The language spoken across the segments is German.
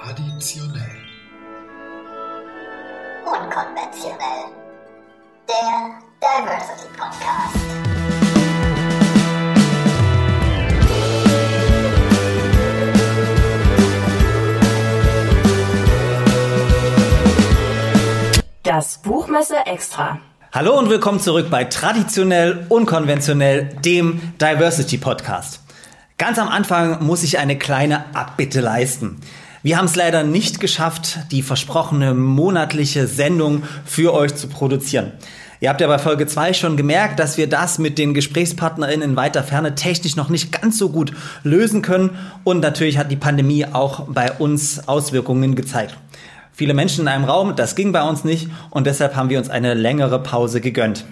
Traditionell. Unkonventionell. Der Diversity Podcast. Das Buchmesse Extra. Hallo und willkommen zurück bei Traditionell Unkonventionell, dem Diversity Podcast. Ganz am Anfang muss ich eine kleine Abbitte leisten. Wir haben es leider nicht geschafft, die versprochene monatliche Sendung für euch zu produzieren. Ihr habt ja bei Folge 2 schon gemerkt, dass wir das mit den GesprächspartnerInnen in weiter Ferne technisch noch nicht ganz so gut lösen können. Und natürlich hat die Pandemie auch bei uns Auswirkungen gezeigt. Viele Menschen in einem Raum, das ging bei uns nicht und deshalb haben wir uns eine längere Pause gegönnt.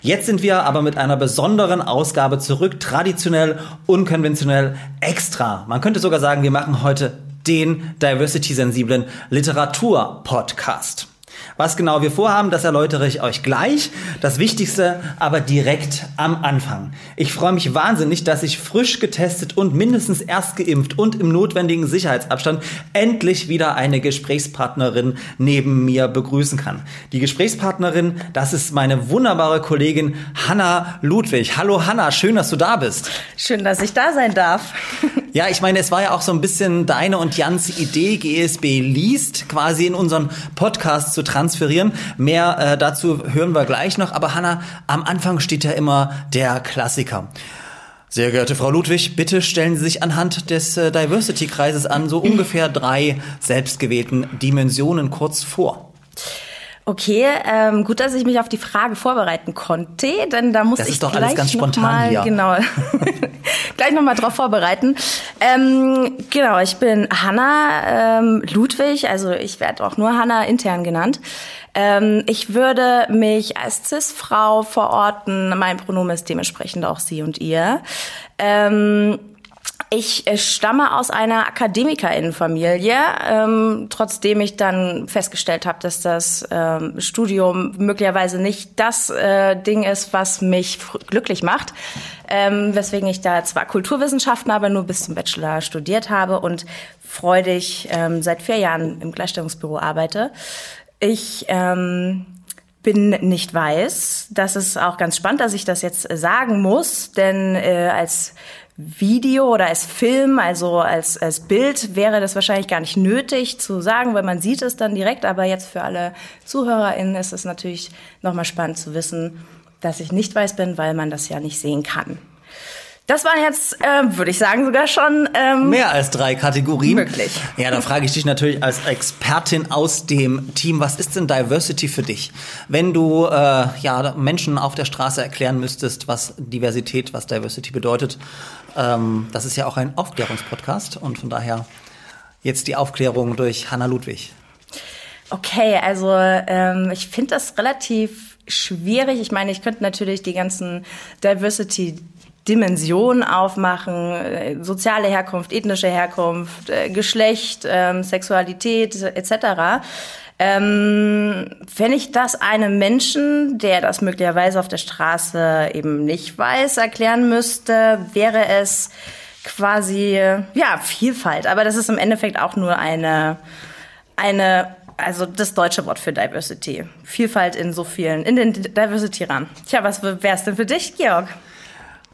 Jetzt sind wir aber mit einer besonderen Ausgabe zurück, traditionell, unkonventionell, extra. Man könnte sogar sagen, wir machen heute den diversity-sensiblen Literatur-Podcast. Was genau wir vorhaben, das erläutere ich euch gleich. Das Wichtigste aber direkt am Anfang. Ich freue mich wahnsinnig, dass ich frisch getestet und mindestens erst geimpft und im notwendigen Sicherheitsabstand endlich wieder eine Gesprächspartnerin neben mir begrüßen kann. Die Gesprächspartnerin, das ist meine wunderbare Kollegin Hanna Ludwig. Hallo Hanna, schön, dass du da bist. Schön, dass ich da sein darf. Ja, ich meine, es war ja auch so ein bisschen deine und Jans Idee, GSB liest, quasi in unseren Podcast zu transferieren. Mehr äh, dazu hören wir gleich noch. Aber Hanna, am Anfang steht ja immer der Klassiker. Sehr geehrte Frau Ludwig, bitte stellen Sie sich anhand des äh, Diversity-Kreises an so ungefähr drei selbstgewählten Dimensionen kurz vor. Okay, ähm, gut, dass ich mich auf die Frage vorbereiten konnte, denn da muss Das ich ist doch gleich alles ganz spontan mal, hier. Genau, gleich nochmal drauf vorbereiten. Ähm, genau, ich bin Hanna ähm, Ludwig, also ich werde auch nur Hanna intern genannt. Ähm, ich würde mich als Cis-Frau verorten, mein Pronomen ist dementsprechend auch sie und ihr. Ähm, ich äh, stamme aus einer Akademikerinnenfamilie, ähm, trotzdem ich dann festgestellt habe, dass das ähm, Studium möglicherweise nicht das äh, Ding ist, was mich glücklich macht, ähm, weswegen ich da zwar Kulturwissenschaften, aber nur bis zum Bachelor studiert habe und freudig ähm, seit vier Jahren im Gleichstellungsbüro arbeite. Ich ähm, bin nicht weiß. Das ist auch ganz spannend, dass ich das jetzt sagen muss, denn äh, als Video oder als Film, also als, als Bild wäre das wahrscheinlich gar nicht nötig zu sagen, weil man sieht es dann direkt. Aber jetzt für alle ZuhörerInnen ist es natürlich nochmal spannend zu wissen, dass ich nicht weiß bin, weil man das ja nicht sehen kann. Das waren jetzt, äh, würde ich sagen, sogar schon ähm, Mehr als drei Kategorien. Möglich. Ja, da frage ich dich natürlich als Expertin aus dem Team, was ist denn Diversity für dich? Wenn du äh, ja Menschen auf der Straße erklären müsstest, was Diversität, was Diversity bedeutet, ähm, das ist ja auch ein Aufklärungspodcast und von daher jetzt die Aufklärung durch Hanna Ludwig. Okay, also ähm, ich finde das relativ schwierig. Ich meine, ich könnte natürlich die ganzen Diversity Dimensionen aufmachen, äh, soziale Herkunft, ethnische Herkunft, äh, Geschlecht, ähm, Sexualität etc. Ähm, wenn ich das einem Menschen, der das möglicherweise auf der Straße eben nicht weiß, erklären müsste, wäre es quasi ja Vielfalt. Aber das ist im Endeffekt auch nur eine eine also das deutsche Wort für Diversity. Vielfalt in so vielen, in den Diversity-Rahmen. Tja, was wäre es denn für dich, Georg?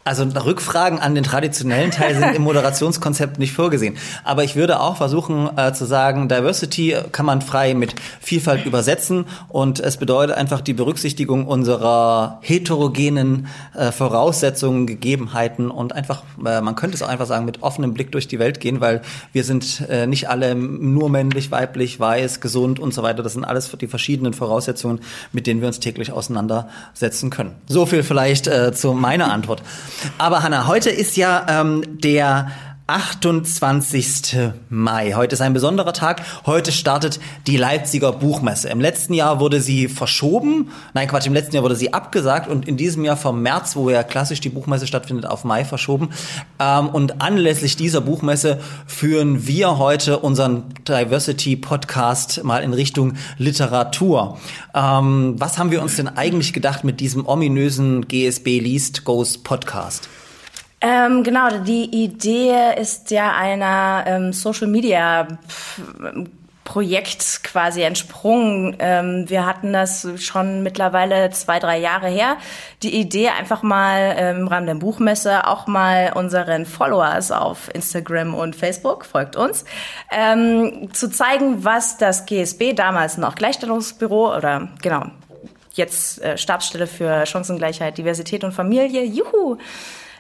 Also Rückfragen an den traditionellen Teil sind im Moderationskonzept nicht vorgesehen. Aber ich würde auch versuchen äh, zu sagen, Diversity kann man frei mit Vielfalt übersetzen und es bedeutet einfach die Berücksichtigung unserer heterogenen äh, Voraussetzungen, Gegebenheiten und einfach, äh, man könnte es auch einfach sagen, mit offenem Blick durch die Welt gehen, weil wir sind äh, nicht alle nur männlich, weiblich, weiß, gesund und so weiter. Das sind alles die verschiedenen Voraussetzungen, mit denen wir uns täglich auseinandersetzen können. So viel vielleicht äh, zu meiner Antwort. Aber Hanna, heute ist ja ähm, der 28. Mai. Heute ist ein besonderer Tag. Heute startet die Leipziger Buchmesse. Im letzten Jahr wurde sie verschoben. Nein, Quatsch, im letzten Jahr wurde sie abgesagt und in diesem Jahr vom März, wo ja klassisch die Buchmesse stattfindet, auf Mai verschoben. Ähm, und anlässlich dieser Buchmesse führen wir heute unseren Diversity Podcast mal in Richtung Literatur. Ähm, was haben wir uns denn eigentlich gedacht mit diesem ominösen GSB Liest Goes Podcast? Ähm, genau, die Idee ist ja einer ähm, Social Media Projekt quasi entsprungen. Ähm, wir hatten das schon mittlerweile zwei, drei Jahre her. Die Idee einfach mal ähm, im Rahmen der Buchmesse auch mal unseren Followers auf Instagram und Facebook, folgt uns, ähm, zu zeigen, was das GSB, damals noch Gleichstellungsbüro oder genau, jetzt äh, Stabsstelle für Chancengleichheit, Diversität und Familie, juhu,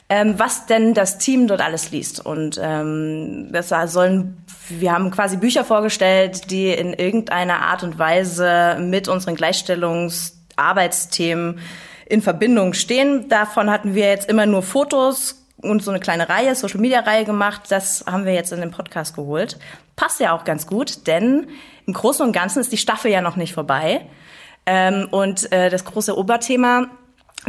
ähm, was denn das Team dort alles liest. Und ähm, das sollen, wir haben quasi Bücher vorgestellt, die in irgendeiner Art und Weise mit unseren Gleichstellungsarbeitsthemen in Verbindung stehen. Davon hatten wir jetzt immer nur Fotos und so eine kleine Reihe, Social Media Reihe gemacht. Das haben wir jetzt in den Podcast geholt. Passt ja auch ganz gut, denn im Großen und Ganzen ist die Staffel ja noch nicht vorbei. Ähm, und äh, das große Oberthema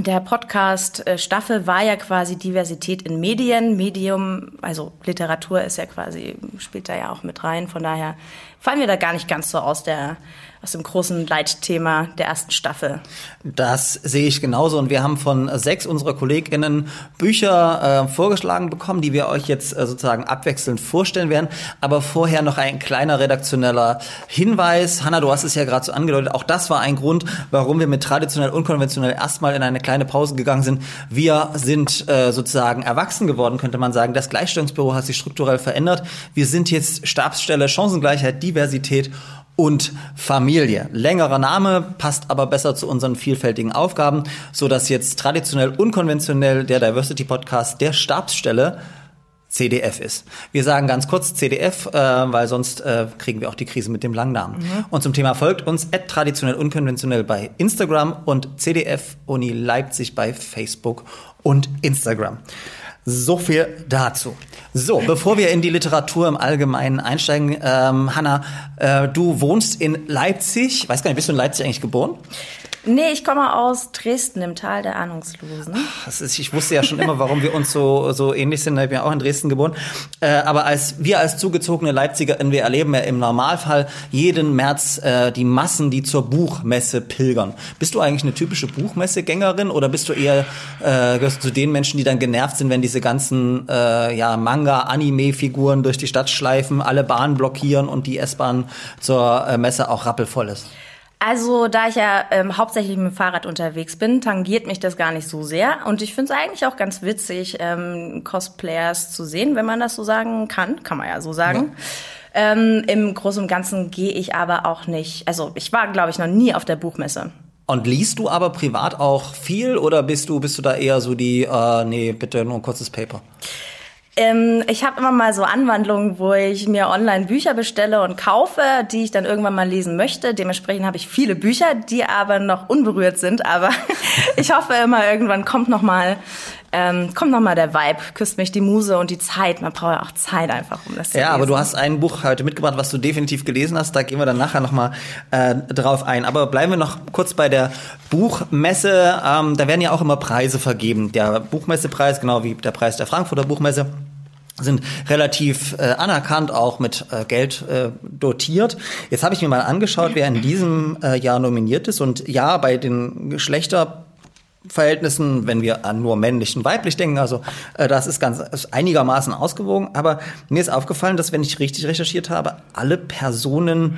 der Podcast-Staffel war ja quasi Diversität in Medien. Medium, also Literatur ist ja quasi, spielt da ja auch mit rein. Von daher fallen wir da gar nicht ganz so aus der aus dem großen Leitthema der ersten Staffel. Das sehe ich genauso und wir haben von sechs unserer KollegInnen Bücher äh, vorgeschlagen bekommen, die wir euch jetzt äh, sozusagen abwechselnd vorstellen werden. Aber vorher noch ein kleiner redaktioneller Hinweis. Hanna, du hast es ja gerade so angedeutet, auch das war ein Grund, warum wir mit traditionell unkonventionell erstmal in eine kleine Pause gegangen sind. Wir sind äh, sozusagen erwachsen geworden, könnte man sagen. Das Gleichstellungsbüro hat sich strukturell verändert. Wir sind jetzt Stabsstelle Chancengleichheit, Diversität und Familie. Längerer Name passt aber besser zu unseren vielfältigen Aufgaben, so dass jetzt traditionell unkonventionell der Diversity Podcast der Stabsstelle CDF ist. Wir sagen ganz kurz CDF, äh, weil sonst äh, kriegen wir auch die Krise mit dem langen Namen. Mhm. Und zum Thema folgt uns at traditionell unkonventionell bei Instagram und CDF Uni Leipzig bei Facebook und Instagram. So viel dazu. So, bevor wir in die Literatur im Allgemeinen einsteigen, ähm, Hanna, äh, du wohnst in Leipzig. Weiß gar nicht, bist du in Leipzig eigentlich geboren? Nee, ich komme aus Dresden im Tal der Ahnungslosen. Das ist, ich wusste ja schon immer, warum wir uns so, so ähnlich sind. Ich bin ja auch in Dresden geboren. Äh, aber als wir als zugezogene Leipziger, wir erleben ja im Normalfall jeden März äh, die Massen, die zur Buchmesse pilgern. Bist du eigentlich eine typische Buchmessegängerin oder bist du eher äh, gehörst du zu den Menschen, die dann genervt sind, wenn diese ganzen äh, ja, Manga-Anime-Figuren durch die Stadt schleifen, alle Bahnen blockieren und die S-Bahn zur äh, Messe auch rappelvoll ist? Also, da ich ja ähm, hauptsächlich mit dem Fahrrad unterwegs bin, tangiert mich das gar nicht so sehr. Und ich finde es eigentlich auch ganz witzig, ähm, Cosplayers zu sehen, wenn man das so sagen kann. Kann man ja so sagen. Ja. Ähm, Im Großen und Ganzen gehe ich aber auch nicht. Also, ich war, glaube ich, noch nie auf der Buchmesse. Und liest du aber privat auch viel oder bist du, bist du da eher so die, äh, nee, bitte nur ein kurzes Paper? Ähm, ich habe immer mal so Anwandlungen, wo ich mir online Bücher bestelle und kaufe, die ich dann irgendwann mal lesen möchte. Dementsprechend habe ich viele Bücher, die aber noch unberührt sind. Aber ich hoffe immer, irgendwann kommt noch mal ähm, kommt noch mal der Vibe, küsst mich die Muse und die Zeit. Man braucht ja auch Zeit einfach, um das zu Ja, lesen. aber du hast ein Buch heute mitgebracht, was du definitiv gelesen hast. Da gehen wir dann nachher noch mal äh, drauf ein. Aber bleiben wir noch kurz bei der Buchmesse. Ähm, da werden ja auch immer Preise vergeben. Der Buchmessepreis, genau wie der Preis der Frankfurter Buchmesse sind relativ äh, anerkannt, auch mit äh, Geld äh, dotiert. Jetzt habe ich mir mal angeschaut, wer in diesem äh, Jahr nominiert ist. Und ja, bei den Geschlechterverhältnissen, wenn wir an nur männlich und weiblich denken, also äh, das ist ganz ist einigermaßen ausgewogen. Aber mir ist aufgefallen, dass wenn ich richtig recherchiert habe, alle Personen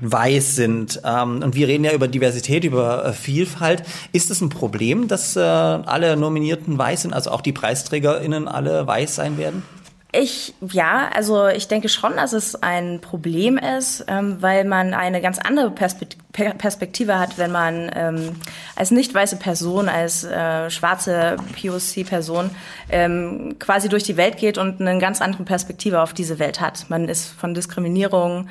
weiß sind. Ähm, und wir reden ja über Diversität, über äh, Vielfalt. Ist es ein Problem, dass äh, alle Nominierten weiß sind, also auch die PreisträgerInnen alle weiß sein werden? Ich, ja, also ich denke schon, dass es ein Problem ist, ähm, weil man eine ganz andere Perspektive hat, wenn man ähm, als nicht weiße Person, als äh, schwarze POC-Person ähm, quasi durch die Welt geht und eine ganz andere Perspektive auf diese Welt hat. Man ist von Diskriminierung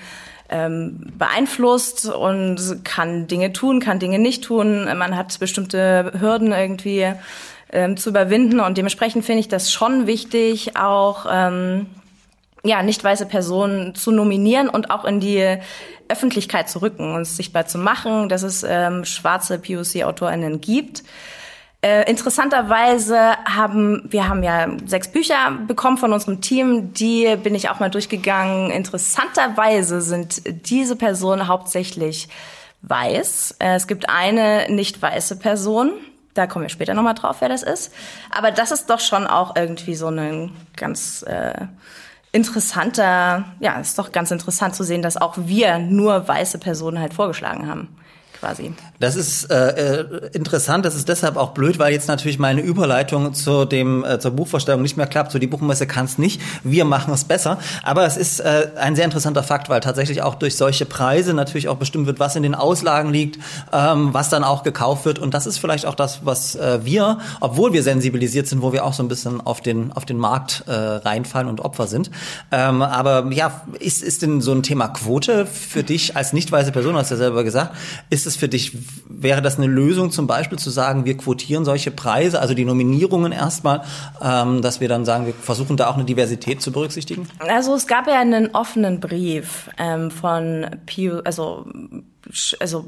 ähm, beeinflusst und kann Dinge tun, kann Dinge nicht tun. Man hat bestimmte Hürden irgendwie ähm, zu überwinden und dementsprechend finde ich das schon wichtig, auch ähm, ja nicht weiße Personen zu nominieren und auch in die Öffentlichkeit zu rücken und sichtbar zu machen, dass es ähm, schwarze POC-AutorInnen gibt. Äh, interessanterweise haben wir haben ja sechs Bücher bekommen von unserem Team. Die bin ich auch mal durchgegangen. Interessanterweise sind diese Personen hauptsächlich weiß. Äh, es gibt eine nicht weiße Person. Da kommen wir später nochmal drauf, wer das ist. Aber das ist doch schon auch irgendwie so ein ganz äh, interessanter, ja, ist doch ganz interessant zu sehen, dass auch wir nur weiße Personen halt vorgeschlagen haben quasi. Das ist äh, äh, interessant, das ist deshalb auch blöd, weil jetzt natürlich meine Überleitung zu dem äh, zur Buchvorstellung nicht mehr klappt. So die Buchmesse kann es nicht, wir machen es besser. Aber es ist äh, ein sehr interessanter Fakt, weil tatsächlich auch durch solche Preise natürlich auch bestimmt wird, was in den Auslagen liegt, ähm, was dann auch gekauft wird. Und das ist vielleicht auch das, was äh, wir, obwohl wir sensibilisiert sind, wo wir auch so ein bisschen auf den auf den Markt äh, reinfallen und Opfer sind. Ähm, aber ja, ist ist denn so ein Thema Quote für dich als nicht weiße Person, hast du ja selber gesagt, ist es für dich, wäre das eine Lösung zum Beispiel zu sagen, wir quotieren solche Preise, also die Nominierungen erstmal, ähm, dass wir dann sagen, wir versuchen da auch eine Diversität zu berücksichtigen? Also es gab ja einen offenen Brief ähm, von Pew, also, also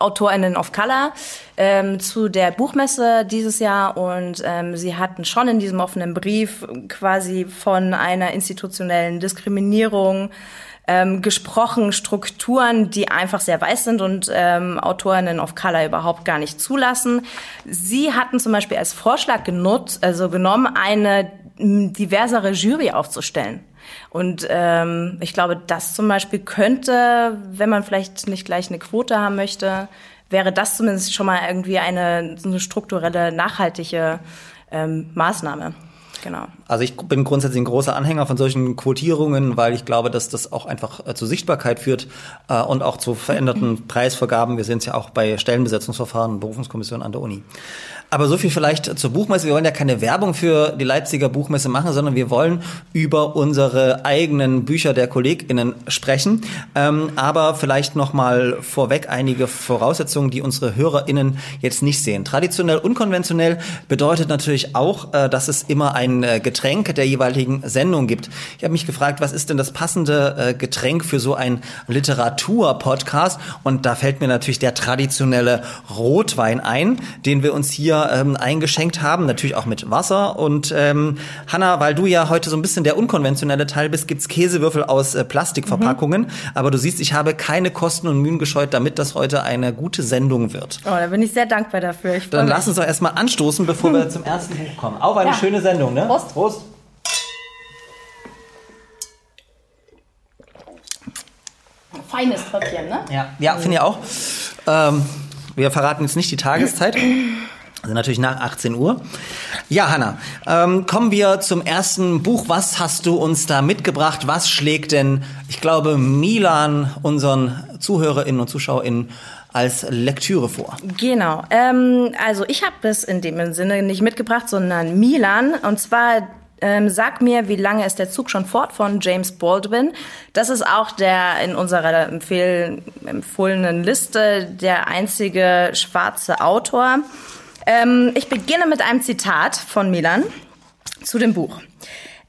AutorInnen of Color ähm, zu der Buchmesse dieses Jahr und ähm, sie hatten schon in diesem offenen Brief quasi von einer institutionellen Diskriminierung ähm, gesprochen, Strukturen, die einfach sehr weiß sind und ähm, Autorinnen of Color überhaupt gar nicht zulassen. Sie hatten zum Beispiel als Vorschlag genutzt, also genommen, eine diversere Jury aufzustellen. Und ähm, ich glaube, das zum Beispiel könnte, wenn man vielleicht nicht gleich eine Quote haben möchte, wäre das zumindest schon mal irgendwie eine, eine strukturelle, nachhaltige ähm, Maßnahme. Genau. Also ich bin grundsätzlich ein großer Anhänger von solchen Quotierungen, weil ich glaube, dass das auch einfach äh, zu Sichtbarkeit führt äh, und auch zu veränderten Preisvergaben. Wir sehen es ja auch bei Stellenbesetzungsverfahren und Berufungskommissionen an der Uni. Aber so viel vielleicht zur Buchmesse. Wir wollen ja keine Werbung für die Leipziger Buchmesse machen, sondern wir wollen über unsere eigenen Bücher der KollegInnen sprechen. Ähm, aber vielleicht noch mal vorweg einige Voraussetzungen, die unsere HörerInnen jetzt nicht sehen. Traditionell unkonventionell bedeutet natürlich auch, äh, dass es immer ein äh, Getränk der jeweiligen Sendung gibt. Ich habe mich gefragt, was ist denn das passende äh, Getränk für so ein Literatur-Podcast? Und da fällt mir natürlich der traditionelle Rotwein ein, den wir uns hier ähm, eingeschenkt haben, natürlich auch mit Wasser. Und ähm, Hanna, weil du ja heute so ein bisschen der unkonventionelle Teil bist, gibt's Käsewürfel aus äh, Plastikverpackungen. Mhm. Aber du siehst, ich habe keine Kosten und Mühen gescheut, damit das heute eine gute Sendung wird. Oh, da bin ich sehr dankbar dafür. Dann lass uns doch erstmal anstoßen, bevor wir zum ersten Buch kommen. Auf eine ja. schöne Sendung, ne? Prost. Prost. Feines Tröpfchen, ne? Ja, ja finde ich auch. Ähm, wir verraten jetzt nicht die Tageszeit. Also natürlich nach 18 Uhr. Ja, Hanna, ähm, kommen wir zum ersten Buch. Was hast du uns da mitgebracht? Was schlägt denn, ich glaube, Milan unseren ZuhörerInnen und ZuschauerInnen als Lektüre vor? Genau. Ähm, also ich habe es in dem Sinne nicht mitgebracht, sondern Milan. Und zwar ähm, Sag mir, wie lange ist der Zug schon fort von James Baldwin. Das ist auch der in unserer empfohlenen Liste der einzige schwarze Autor. Ähm, ich beginne mit einem Zitat von Milan zu dem Buch.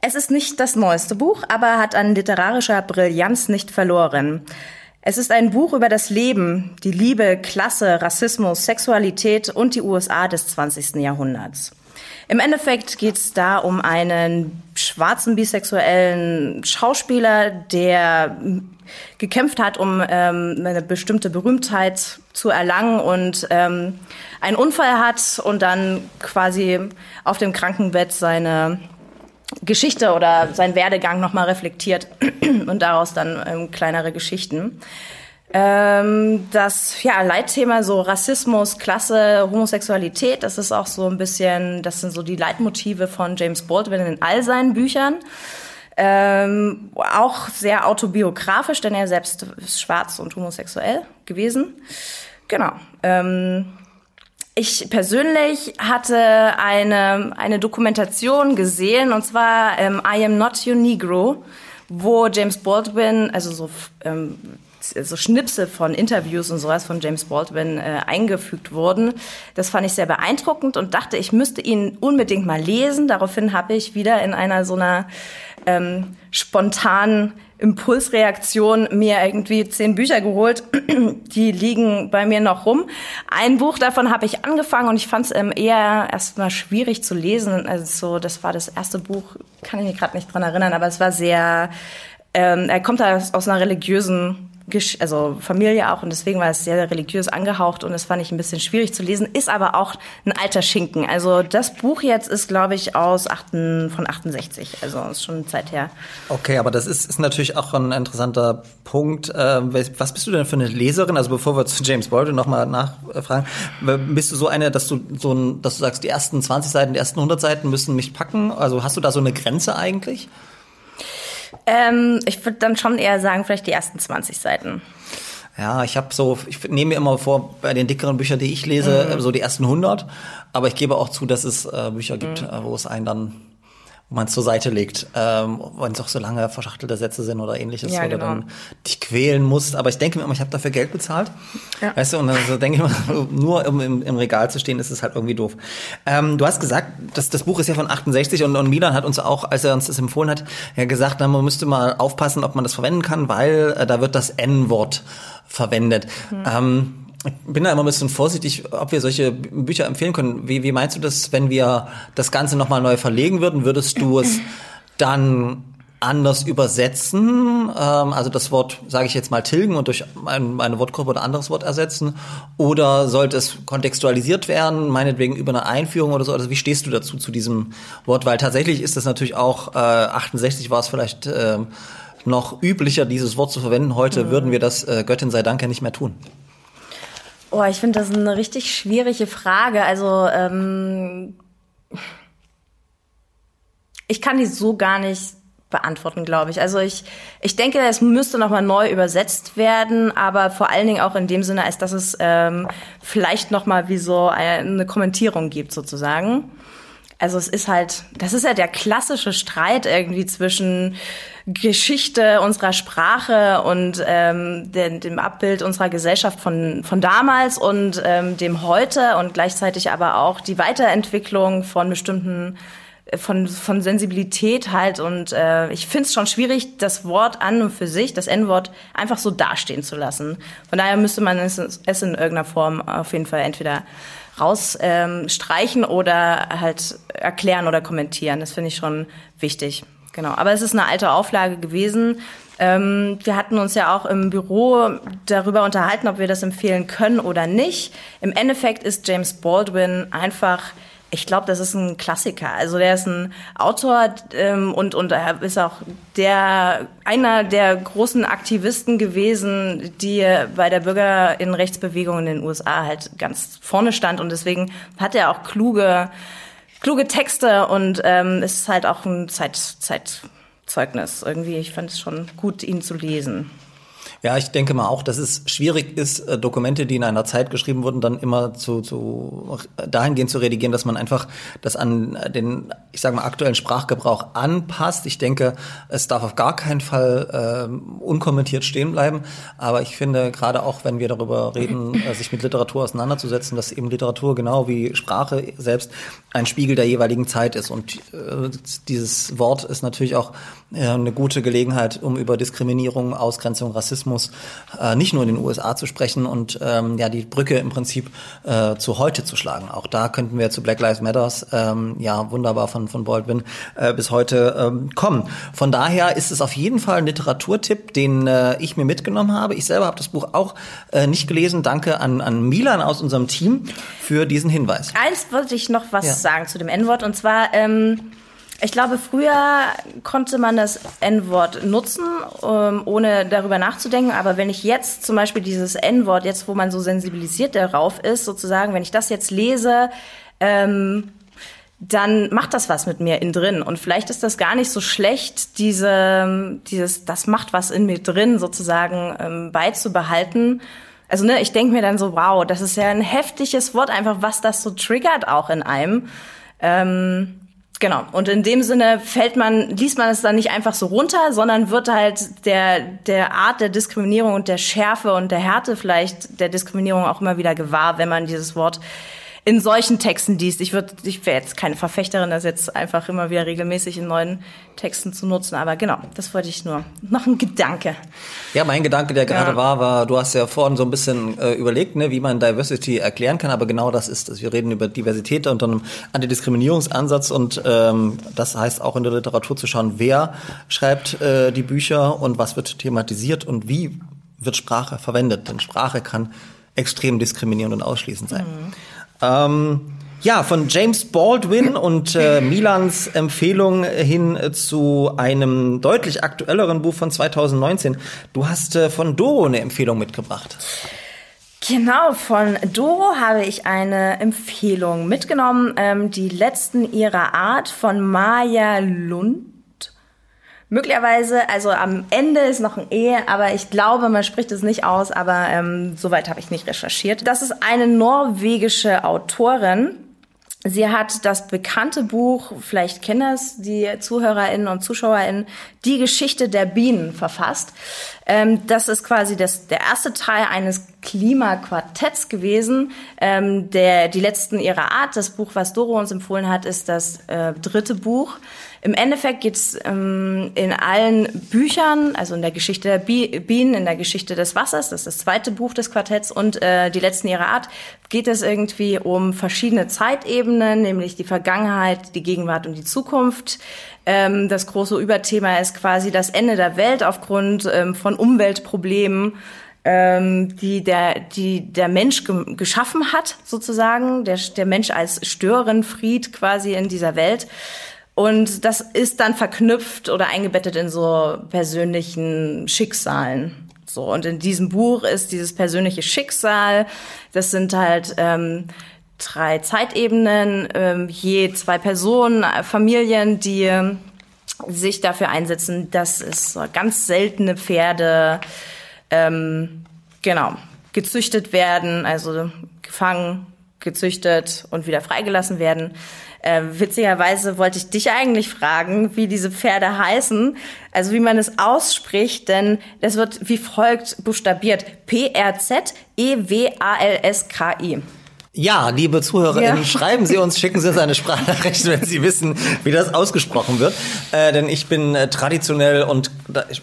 Es ist nicht das neueste Buch, aber hat an literarischer Brillanz nicht verloren. Es ist ein Buch über das Leben, die Liebe, Klasse, Rassismus, Sexualität und die USA des 20. Jahrhunderts. Im Endeffekt geht es da um einen schwarzen bisexuellen Schauspieler, der gekämpft hat, um ähm, eine bestimmte Berühmtheit zu erlangen und ähm, einen Unfall hat und dann quasi auf dem Krankenbett seine Geschichte oder sein Werdegang nochmal reflektiert und daraus dann ähm, kleinere Geschichten. Ähm, das ja, Leitthema so Rassismus, Klasse, Homosexualität, das ist auch so ein bisschen, das sind so die Leitmotive von James Baldwin in all seinen Büchern. Ähm, auch sehr autobiografisch, denn er selbst ist schwarz und homosexuell gewesen. Genau. Ähm, ich persönlich hatte eine, eine Dokumentation gesehen, und zwar ähm, I Am Not Your Negro, wo James Baldwin, also so, ähm, so Schnipsel von Interviews und sowas von James Baldwin äh, eingefügt wurden. Das fand ich sehr beeindruckend und dachte, ich müsste ihn unbedingt mal lesen. Daraufhin habe ich wieder in einer so einer ähm, spontanen Impulsreaktion mir irgendwie zehn Bücher geholt. Die liegen bei mir noch rum. Ein Buch davon habe ich angefangen und ich fand es ähm, eher erstmal schwierig zu lesen. Also so, das war das erste Buch, kann ich mich gerade nicht dran erinnern, aber es war sehr. Ähm, er kommt aus, einer religiösen also Familie auch und deswegen war es sehr, religiös angehaucht und das fand ich ein bisschen schwierig zu lesen, ist aber auch ein alter Schinken. Also das Buch jetzt ist, glaube ich, aus 8, von 68, also ist schon eine Zeit her. Okay, aber das ist, ist natürlich auch ein interessanter Punkt. Ähm, was bist du denn für eine Leserin? Also bevor wir zu James Baldwin nochmal nachfragen, bist du so eine, dass du so ein, dass du sagst, die ersten 20 Seiten, die ersten 100 Seiten müssen mich packen? Also hast du da so eine Grenze eigentlich? Ähm, ich würde dann schon eher sagen, vielleicht die ersten 20 Seiten. Ja, ich habe so, ich nehme mir immer vor, bei den dickeren Büchern, die ich lese, mhm. so die ersten 100. Aber ich gebe auch zu, dass es äh, Bücher gibt, mhm. wo es einen dann wo man es zur Seite legt, ähm, wenn es auch so lange verschachtelte Sätze sind oder ähnliches, ja, oder genau. dann dich quälen musst. Aber ich denke mir immer, ich habe dafür Geld bezahlt. Ja. Weißt du, und dann so denke ich mir, nur im, im, im, Regal zu stehen, ist es halt irgendwie doof. Ähm, du hast gesagt, das, das Buch ist ja von 68 und, und Milan hat uns auch, als er uns das empfohlen hat, ja gesagt, na, man müsste mal aufpassen, ob man das verwenden kann, weil äh, da wird das N-Wort verwendet. Mhm. Ähm, bin da immer ein bisschen vorsichtig, ob wir solche Bücher empfehlen können. Wie, wie meinst du das, wenn wir das Ganze nochmal neu verlegen würden? Würdest du es dann anders übersetzen, ähm, also das Wort, sage ich jetzt mal, tilgen und durch ein, eine Wortgruppe oder anderes Wort ersetzen? Oder sollte es kontextualisiert werden, meinetwegen über eine Einführung oder so? Also wie stehst du dazu, zu diesem Wort? Weil tatsächlich ist das natürlich auch, äh, 68 war es vielleicht äh, noch üblicher, dieses Wort zu verwenden. Heute mhm. würden wir das, äh, Göttin sei Dank, ja nicht mehr tun. Oh, ich finde das eine richtig schwierige Frage. Also ähm, ich kann die so gar nicht beantworten, glaube ich. Also ich, ich denke, es müsste nochmal neu übersetzt werden, aber vor allen Dingen auch in dem Sinne, als dass es ähm, vielleicht nochmal wie so eine Kommentierung gibt, sozusagen. Also es ist halt, das ist ja der klassische Streit irgendwie zwischen Geschichte unserer Sprache und ähm, den, dem Abbild unserer Gesellschaft von, von damals und ähm, dem heute und gleichzeitig aber auch die Weiterentwicklung von bestimmten äh, von, von Sensibilität halt und äh, ich finde es schon schwierig, das Wort an und für sich, das N-Wort, einfach so dastehen zu lassen. Von daher müsste man es, es in irgendeiner Form auf jeden Fall entweder rausstreichen ähm, oder halt erklären oder kommentieren. Das finde ich schon wichtig. Genau. Aber es ist eine alte Auflage gewesen. Ähm, wir hatten uns ja auch im Büro darüber unterhalten, ob wir das empfehlen können oder nicht. Im Endeffekt ist James Baldwin einfach ich glaube, das ist ein Klassiker. Also der ist ein Autor ähm, und und er ist auch der einer der großen Aktivisten gewesen, die bei der Bürgerinnenrechtsbewegung in den USA halt ganz vorne stand und deswegen hat er auch kluge kluge Texte und ähm, ist halt auch ein Zeit, Zeitzeugnis irgendwie. Ich fand es schon gut, ihn zu lesen. Ja, ich denke mal auch, dass es schwierig ist, äh, Dokumente, die in einer Zeit geschrieben wurden, dann immer zu, zu dahingehend zu redigieren, dass man einfach das an den, ich sage mal, aktuellen Sprachgebrauch anpasst. Ich denke, es darf auf gar keinen Fall äh, unkommentiert stehen bleiben. Aber ich finde, gerade auch wenn wir darüber reden, äh, sich mit Literatur auseinanderzusetzen, dass eben Literatur genau wie Sprache selbst ein Spiegel der jeweiligen Zeit ist. Und äh, dieses Wort ist natürlich auch äh, eine gute Gelegenheit, um über Diskriminierung, Ausgrenzung, Rassismus äh, nicht nur in den USA zu sprechen und ähm, ja die Brücke im Prinzip äh, zu heute zu schlagen. Auch da könnten wir zu Black Lives Matters ähm, ja wunderbar von von Baldwin äh, bis heute ähm, kommen. Von daher ist es auf jeden Fall ein Literaturtipp, den äh, ich mir mitgenommen habe. Ich selber habe das Buch auch äh, nicht gelesen. Danke an an Milan aus unserem Team für diesen Hinweis. Eins wollte ich noch was ja. sagen zu dem N-Wort und zwar ähm, ich glaube, früher konnte man das N-Wort nutzen, ähm, ohne darüber nachzudenken. Aber wenn ich jetzt zum Beispiel dieses N-Wort, jetzt wo man so sensibilisiert darauf ist, sozusagen, wenn ich das jetzt lese, ähm, dann macht das was mit mir innen drin. Und vielleicht ist das gar nicht so schlecht, diese, dieses, das macht was in mir drin sozusagen ähm, beizubehalten. Also ne, ich denke mir dann so, wow, das ist ja ein heftiges Wort, einfach was das so triggert auch in einem. Ähm, Genau. Und in dem Sinne fällt man, liest man es dann nicht einfach so runter, sondern wird halt der, der Art der Diskriminierung und der Schärfe und der Härte vielleicht der Diskriminierung auch immer wieder gewahr, wenn man dieses Wort in solchen Texten liest. Ich würde, ich wäre jetzt keine Verfechterin, das jetzt einfach immer wieder regelmäßig in neuen Texten zu nutzen. Aber genau, das wollte ich nur. Noch ein Gedanke. Ja, mein Gedanke, der gerade ja. war, war, du hast ja vorhin so ein bisschen äh, überlegt, ne, wie man Diversity erklären kann, aber genau das ist es. Wir reden über Diversität unter einem Antidiskriminierungsansatz und ähm, das heißt auch in der Literatur zu schauen, wer schreibt äh, die Bücher und was wird thematisiert und wie wird Sprache verwendet. Denn Sprache kann extrem diskriminierend und ausschließend sein. Ähm, ja, von James Baldwin und äh, Milans Empfehlung hin äh, zu einem deutlich aktuelleren Buch von 2019. Du hast äh, von Doro eine Empfehlung mitgebracht. Genau, von Doro habe ich eine Empfehlung mitgenommen. Ähm, die letzten ihrer Art von Maya Lund. Möglicherweise, also am Ende ist noch ein E, aber ich glaube, man spricht es nicht aus, aber ähm, soweit habe ich nicht recherchiert. Das ist eine norwegische Autorin. Sie hat das bekannte Buch, vielleicht kennen es die ZuhörerInnen und ZuschauerInnen, Die Geschichte der Bienen verfasst. Ähm, das ist quasi das, der erste Teil eines Klimaquartetts gewesen. Ähm, der, die letzten ihrer Art, das Buch, was Doro uns empfohlen hat, ist das äh, dritte Buch. Im Endeffekt geht's ähm, in allen Büchern, also in der Geschichte der Bi Bienen, in der Geschichte des Wassers, das ist das zweite Buch des Quartetts und äh, die letzten ihrer Art, geht es irgendwie um verschiedene Zeitebenen, nämlich die Vergangenheit, die Gegenwart und die Zukunft. Ähm, das große Überthema ist quasi das Ende der Welt aufgrund ähm, von Umweltproblemen ähm, die der, die der Mensch ge geschaffen hat, sozusagen, der, der Mensch als Störenfried quasi in dieser Welt. Und das ist dann verknüpft oder eingebettet in so persönlichen Schicksalen. So, und in diesem Buch ist dieses persönliche Schicksal, das sind halt ähm, drei Zeitebenen, ähm, je zwei Personen, äh, Familien, die sich dafür einsetzen, dass es ganz seltene Pferde ähm, genau gezüchtet werden, also gefangen, gezüchtet und wieder freigelassen werden. Äh, witzigerweise wollte ich dich eigentlich fragen, wie diese Pferde heißen, also wie man es ausspricht, denn es wird wie folgt buchstabiert: P-R-Z-E-W-A-L-S-K-I. Ja, liebe ZuhörerInnen, Ja. schreiben Sie uns, schicken Sie uns eine Sprachnachricht, wenn Sie wissen, wie das ausgesprochen wird. Äh, denn ich bin äh, traditionell und da, ich,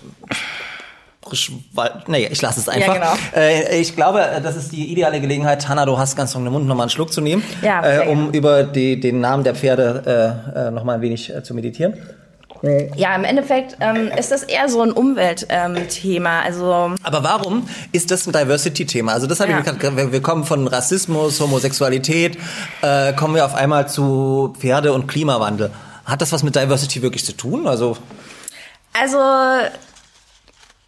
Schwal- Nee, ich lasse es einfach. genau. äh, ich glaube, das ist die ideale Gelegenheit. Hanna, du hast ganz noch den Mund, nochmal einen Schluck zu nehmen, Ja, äh, um gerne. über die, den Namen der Pferde äh, äh, nochmal ein wenig äh, zu meditieren. Ja, im Endeffekt ähm, ist das eher so ein Umweltthema. Ähm, also Aber warum ist das ein Diversity-Thema? Also das habe Ja. ich gerade, wir- wir kommen von Rassismus, Homosexualität, äh, kommen wir auf einmal zu Pferde und Klimawandel. Hat das was mit Diversity wirklich zu tun? Also Also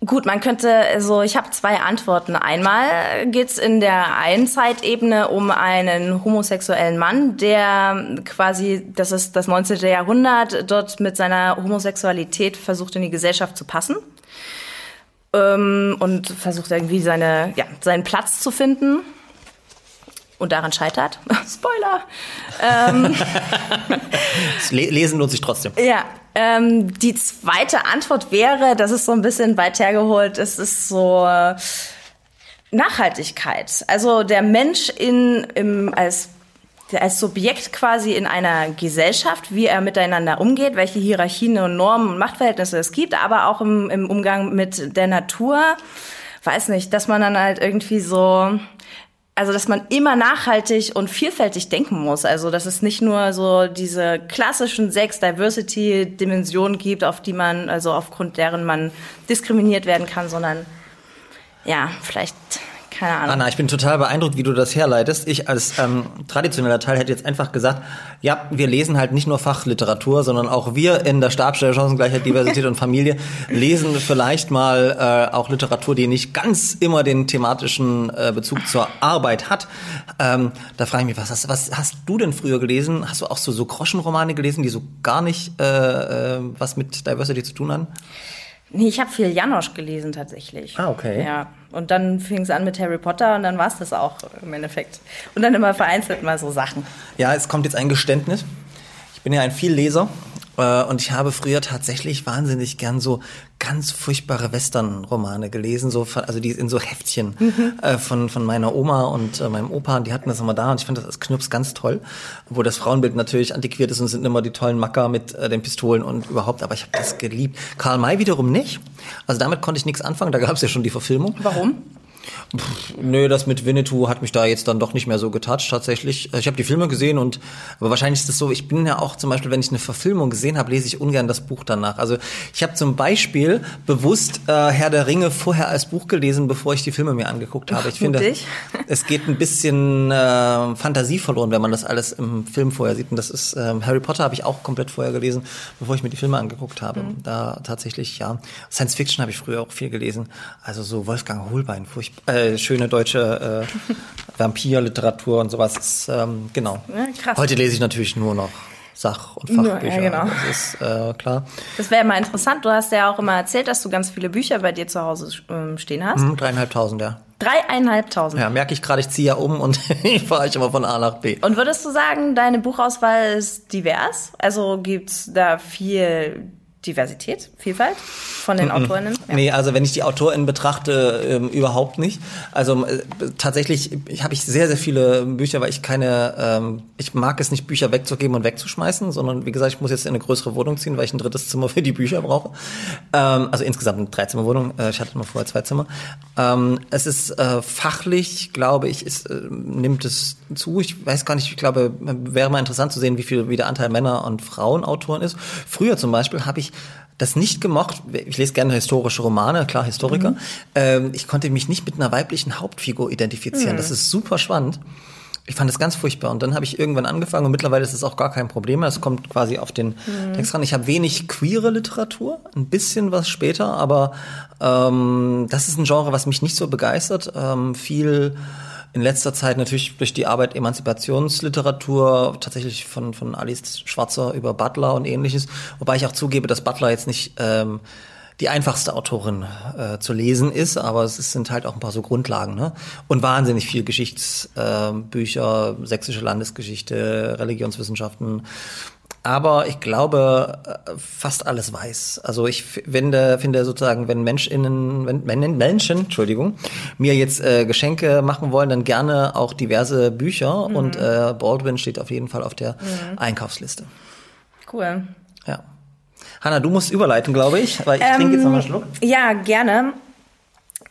gut, man könnte, also ich habe zwei Antworten. Einmal geht's in der einen Zeitebene um einen homosexuellen Mann, der quasi, das ist das 19. Jahrhundert, dort mit seiner Homosexualität versucht in die Gesellschaft zu passen. Ähm, und versucht irgendwie seine, ja, seinen Platz zu finden. Und daran scheitert. Spoiler. das Le Lesen lohnt sich trotzdem. Ja, ähm, die zweite Antwort wäre, das ist so ein bisschen weit hergeholt, es ist so äh, Nachhaltigkeit. Also der Mensch in, im, als, als Subjekt quasi in einer Gesellschaft, wie er miteinander umgeht, welche Hierarchien und Normen und Machtverhältnisse es gibt, aber auch im, im Umgang mit der Natur. Weiß nicht, dass man dann halt irgendwie so also dass man immer nachhaltig und vielfältig denken muss. Also dass es nicht nur so diese klassischen sechs Diversity-Dimensionen gibt, auf die man, also aufgrund deren man diskriminiert werden kann, sondern ja, vielleicht, keine Ahnung. Anna, ich bin total beeindruckt, wie du das herleitest. Ich als ähm, traditioneller Teil hätte jetzt einfach gesagt, ja, wir lesen halt nicht nur Fachliteratur, sondern auch wir in der Stabstelle Chancengleichheit, Diversität und Familie lesen vielleicht mal äh, auch Literatur, die nicht ganz immer den thematischen äh, Bezug zur Arbeit hat. Ähm, da frage ich mich, was hast, was hast du denn früher gelesen? Hast du auch so, so Groschenromane gelesen, die so gar nicht äh, äh, was mit Diversity zu tun haben? Nee, ich habe viel Janosch gelesen tatsächlich. Ah, okay. Ja, und dann fing es an mit Harry Potter und dann war es das auch im Endeffekt. Und dann immer vereinzelt mal so Sachen. Ja, es kommt jetzt ein Geständnis. Ich bin ja ein Vielleser und ich habe früher tatsächlich wahnsinnig gern so ganz furchtbare Western-Romane gelesen, so also die in so Heftchen äh, von von meiner Oma und äh, meinem Opa und die hatten das immer da und ich fand das als Knups ganz toll, wo das Frauenbild natürlich antiquiert ist und sind immer die tollen Macker mit äh, den Pistolen und überhaupt, aber ich habe das geliebt. Karl May wiederum nicht. Also damit konnte ich nichts anfangen, da gab es ja schon die Verfilmung. Warum? Pff, nö, das mit Winnetou hat mich da jetzt dann doch nicht mehr so getoucht tatsächlich. Ich habe die Filme gesehen und aber wahrscheinlich ist das so, ich bin ja auch zum Beispiel, wenn ich eine Verfilmung gesehen habe, lese ich ungern das Buch danach. Also ich habe zum Beispiel bewusst äh, Herr der Ringe vorher als Buch gelesen, bevor ich die Filme mir angeguckt habe. Ich finde, es geht ein bisschen äh, Fantasie verloren, wenn man das alles im Film vorher sieht. Und das ist ähm, Harry Potter habe ich auch komplett vorher gelesen, bevor ich mir die Filme angeguckt habe. Da tatsächlich, ja. Science Fiction habe ich früher auch viel gelesen. Also so Wolfgang Holbein, furcht, äh, schöne deutsche äh, Vampirliteratur und sowas. Ist, ähm, genau. Ja, krass. Heute lese ich natürlich nur noch Sach- und Nur, ja, Fachbücher. genau. Das ist äh, klar. Das wäre mal interessant. Du hast ja auch immer erzählt, dass du ganz viele Bücher bei dir zu Hause ähm, stehen hast. Hm, dreieinhalbtausend, ja. Dreieinhalbtausend. Ja, merke ich gerade, ich ziehe ja um und fahre ich immer von A nach B. Und würdest du sagen, deine Buchauswahl ist divers? Also gibt's da viel Diversität, Vielfalt von den Autorinnen? Ja. Nee, also wenn ich die AutorInnen betrachte, ähm, überhaupt nicht. Also äh, tatsächlich ich, habe ich sehr, sehr viele Bücher, weil ich keine, ähm, ich mag es nicht, Bücher wegzugeben und wegzuschmeißen, sondern wie gesagt, ich muss jetzt in eine größere Wohnung ziehen, weil ich ein drittes Zimmer für die Bücher brauche. Ähm, also insgesamt eine Dreizimmerwohnung, äh, ich hatte nur vorher zwei Zimmer. Ähm, es ist äh, fachlich, glaube ich, ist, äh, nimmt es zu. Ich weiß gar nicht, ich glaube, wäre mal interessant zu sehen, wie viel wie der Anteil Männer- und Frauenautoren ist. Früher zum Beispiel habe ich das nicht gemocht. Ich lese gerne historische Romane, klar Historiker. Ähm, ich konnte mich nicht mit einer weiblichen Hauptfigur identifizieren. Das ist super spannend. Ich fand das ganz furchtbar. Und dann habe ich irgendwann angefangen und mittlerweile ist es auch gar kein Problem mehr. Es kommt quasi auf den Text ran. Ich habe wenig queere Literatur, ein bisschen was später, aber ähm, das ist ein Genre, was mich nicht so begeistert. Ähm, viel in letzter Zeit natürlich durch die Arbeit Emanzipationsliteratur, tatsächlich von, von Alice Schwarzer über Butler und ähnliches. Wobei ich auch zugebe, dass Butler jetzt nicht ähm, die einfachste Autorin äh, zu lesen ist, aber es sind halt auch ein paar so Grundlagen. Ne? Und wahnsinnig viel Geschichtsbücher, äh, Bücher, sächsische Landesgeschichte, Religionswissenschaften. Aber ich glaube, äh, fast alles weiß. Also ich finde, finde sozusagen, wenn MenschInnen, wenn, wenn Menschen, Entschuldigung, mir jetzt äh, Geschenke machen wollen, dann gerne auch diverse Bücher und äh, Baldwin steht auf jeden Fall auf der Einkaufsliste. Cool. Ja. Hanna, du musst überleiten, glaube ich, weil ich trinke jetzt nochmal einen Schluck. Ja, gerne.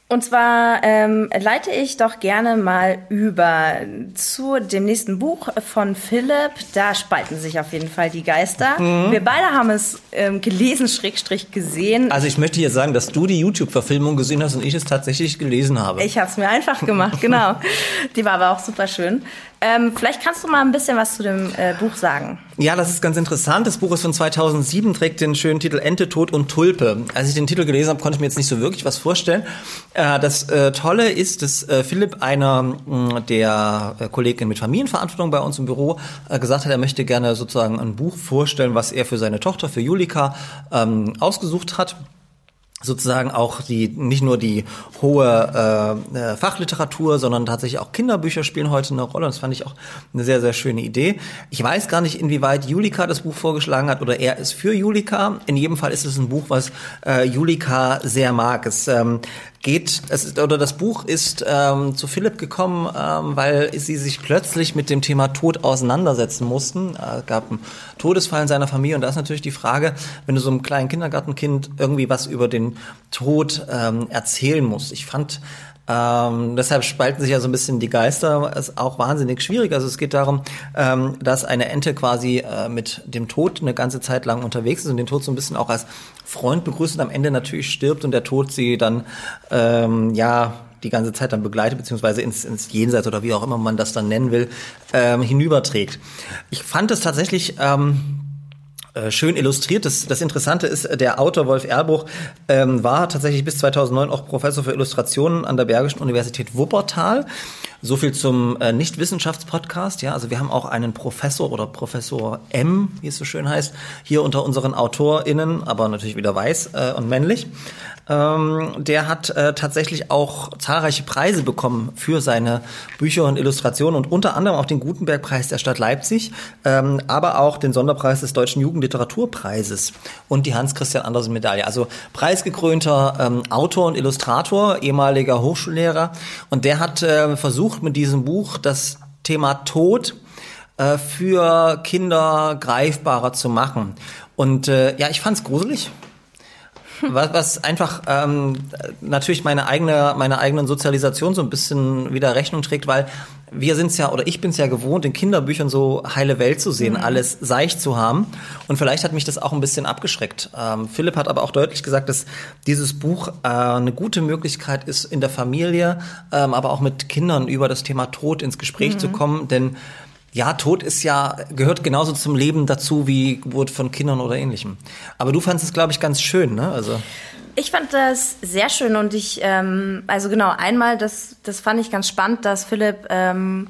Und zwar ähm, leite ich doch gerne mal über zu dem nächsten Buch von Philipp. Da spalten sich auf jeden Fall die Geister. Mhm. Wir beide haben es ähm, gelesen, Schrägstrich gesehen. Also ich möchte hier sagen, dass du die YouTube-Verfilmung gesehen hast und ich es tatsächlich gelesen habe. Ich habe es mir einfach gemacht, genau. Die war aber auch super schön. Ähm, vielleicht kannst du mal ein bisschen was zu dem äh, Buch sagen. Ja, das ist ganz interessant. Das Buch ist von 2007, trägt den schönen Titel Ente, Tod und Tulpe. Als ich den Titel gelesen habe, konnte ich mir jetzt nicht so wirklich was vorstellen. Äh, das äh, Tolle ist, dass äh, Philipp, einer mh, der äh, Kollegin mit Familienverantwortung bei uns im Büro, äh, gesagt hat, er möchte gerne sozusagen ein Buch vorstellen, was er für seine Tochter, für Julika, ähm, ausgesucht hat sozusagen auch die nicht nur die hohe äh, äh, Fachliteratur, sondern tatsächlich auch Kinderbücher spielen heute eine Rolle. Und das fand ich auch eine sehr, sehr schöne Idee. Ich weiß gar nicht, inwieweit Julika das Buch vorgeschlagen hat oder er ist für Julika. In jedem Fall ist es ein Buch, was äh, Julika sehr mag. Es ähm, geht, es ist, oder das Buch ist ähm, zu Philipp gekommen, ähm, weil sie sich plötzlich mit dem Thema Tod auseinandersetzen mussten. Äh, Es gab einen Todesfall in seiner Familie und da ist natürlich die Frage, wenn du so einem kleinen Kindergartenkind irgendwie was über den Tod ähm, erzählen musst. Ich fand ähm, deshalb spalten sich ja so ein bisschen die Geister. Ist auch wahnsinnig schwierig. Also es geht darum, ähm, dass eine Ente quasi äh, mit dem Tod eine ganze Zeit lang unterwegs ist und den Tod so ein bisschen auch als Freund begrüßt und am Ende natürlich stirbt und der Tod sie dann ähm, ja die ganze Zeit dann begleitet, beziehungsweise ins, ins Jenseits oder wie auch immer man das dann nennen will, ähm, hinüberträgt. Ich fand es tatsächlich ähm, äh, schön illustriert. Das, das Interessante ist, der Autor Wolf Erlbruch ähm, war tatsächlich bis 2009 auch Professor für Illustrationen an der Bergischen Universität Wuppertal. So viel zum äh, Nicht-Wissenschafts-Podcast. Ja, also wir haben auch einen Professor oder Professor M, wie es so schön heißt, hier unter unseren AutorInnen, aber natürlich wieder weiß äh, und männlich. Ähm, der hat äh, tatsächlich auch zahlreiche Preise bekommen für seine Bücher und Illustrationen und unter anderem auch den Gutenberg-Preis der Stadt Leipzig, ähm, aber auch den Sonderpreis des Deutschen Jugendliteraturbpreises und die Hans-Christian Andersen-Medaille. Also preisgekrönter ähm, Autor und Illustrator, ehemaliger Hochschullehrer und der hat äh, versucht mit diesem Buch das Thema Tod äh, für Kinder greifbarer zu machen. Und äh, ja, ich fand's gruselig. Was, was einfach ähm, natürlich meine eigene, meine eigenen Sozialisation so ein bisschen wieder Rechnung trägt, weil wir sind es ja, oder ich bin es ja gewohnt, in Kinderbüchern so heile Welt zu sehen, mhm. alles seicht zu haben. Und vielleicht hat mich das auch ein bisschen abgeschreckt. Ähm, Philipp hat aber auch deutlich gesagt, dass dieses Buch äh, eine gute Möglichkeit ist, in der Familie, ähm, aber auch mit Kindern über das Thema Tod ins Gespräch mhm. zu kommen. Denn ja, Tod ist ja, gehört genauso zum Leben dazu wie Geburt von Kindern oder ähnlichem. Aber du fandest es, glaube ich, ganz schön, ne? Also. Ich fand das sehr schön und ich, ähm, also genau, einmal, das, das fand ich ganz spannend, dass Philipp ähm,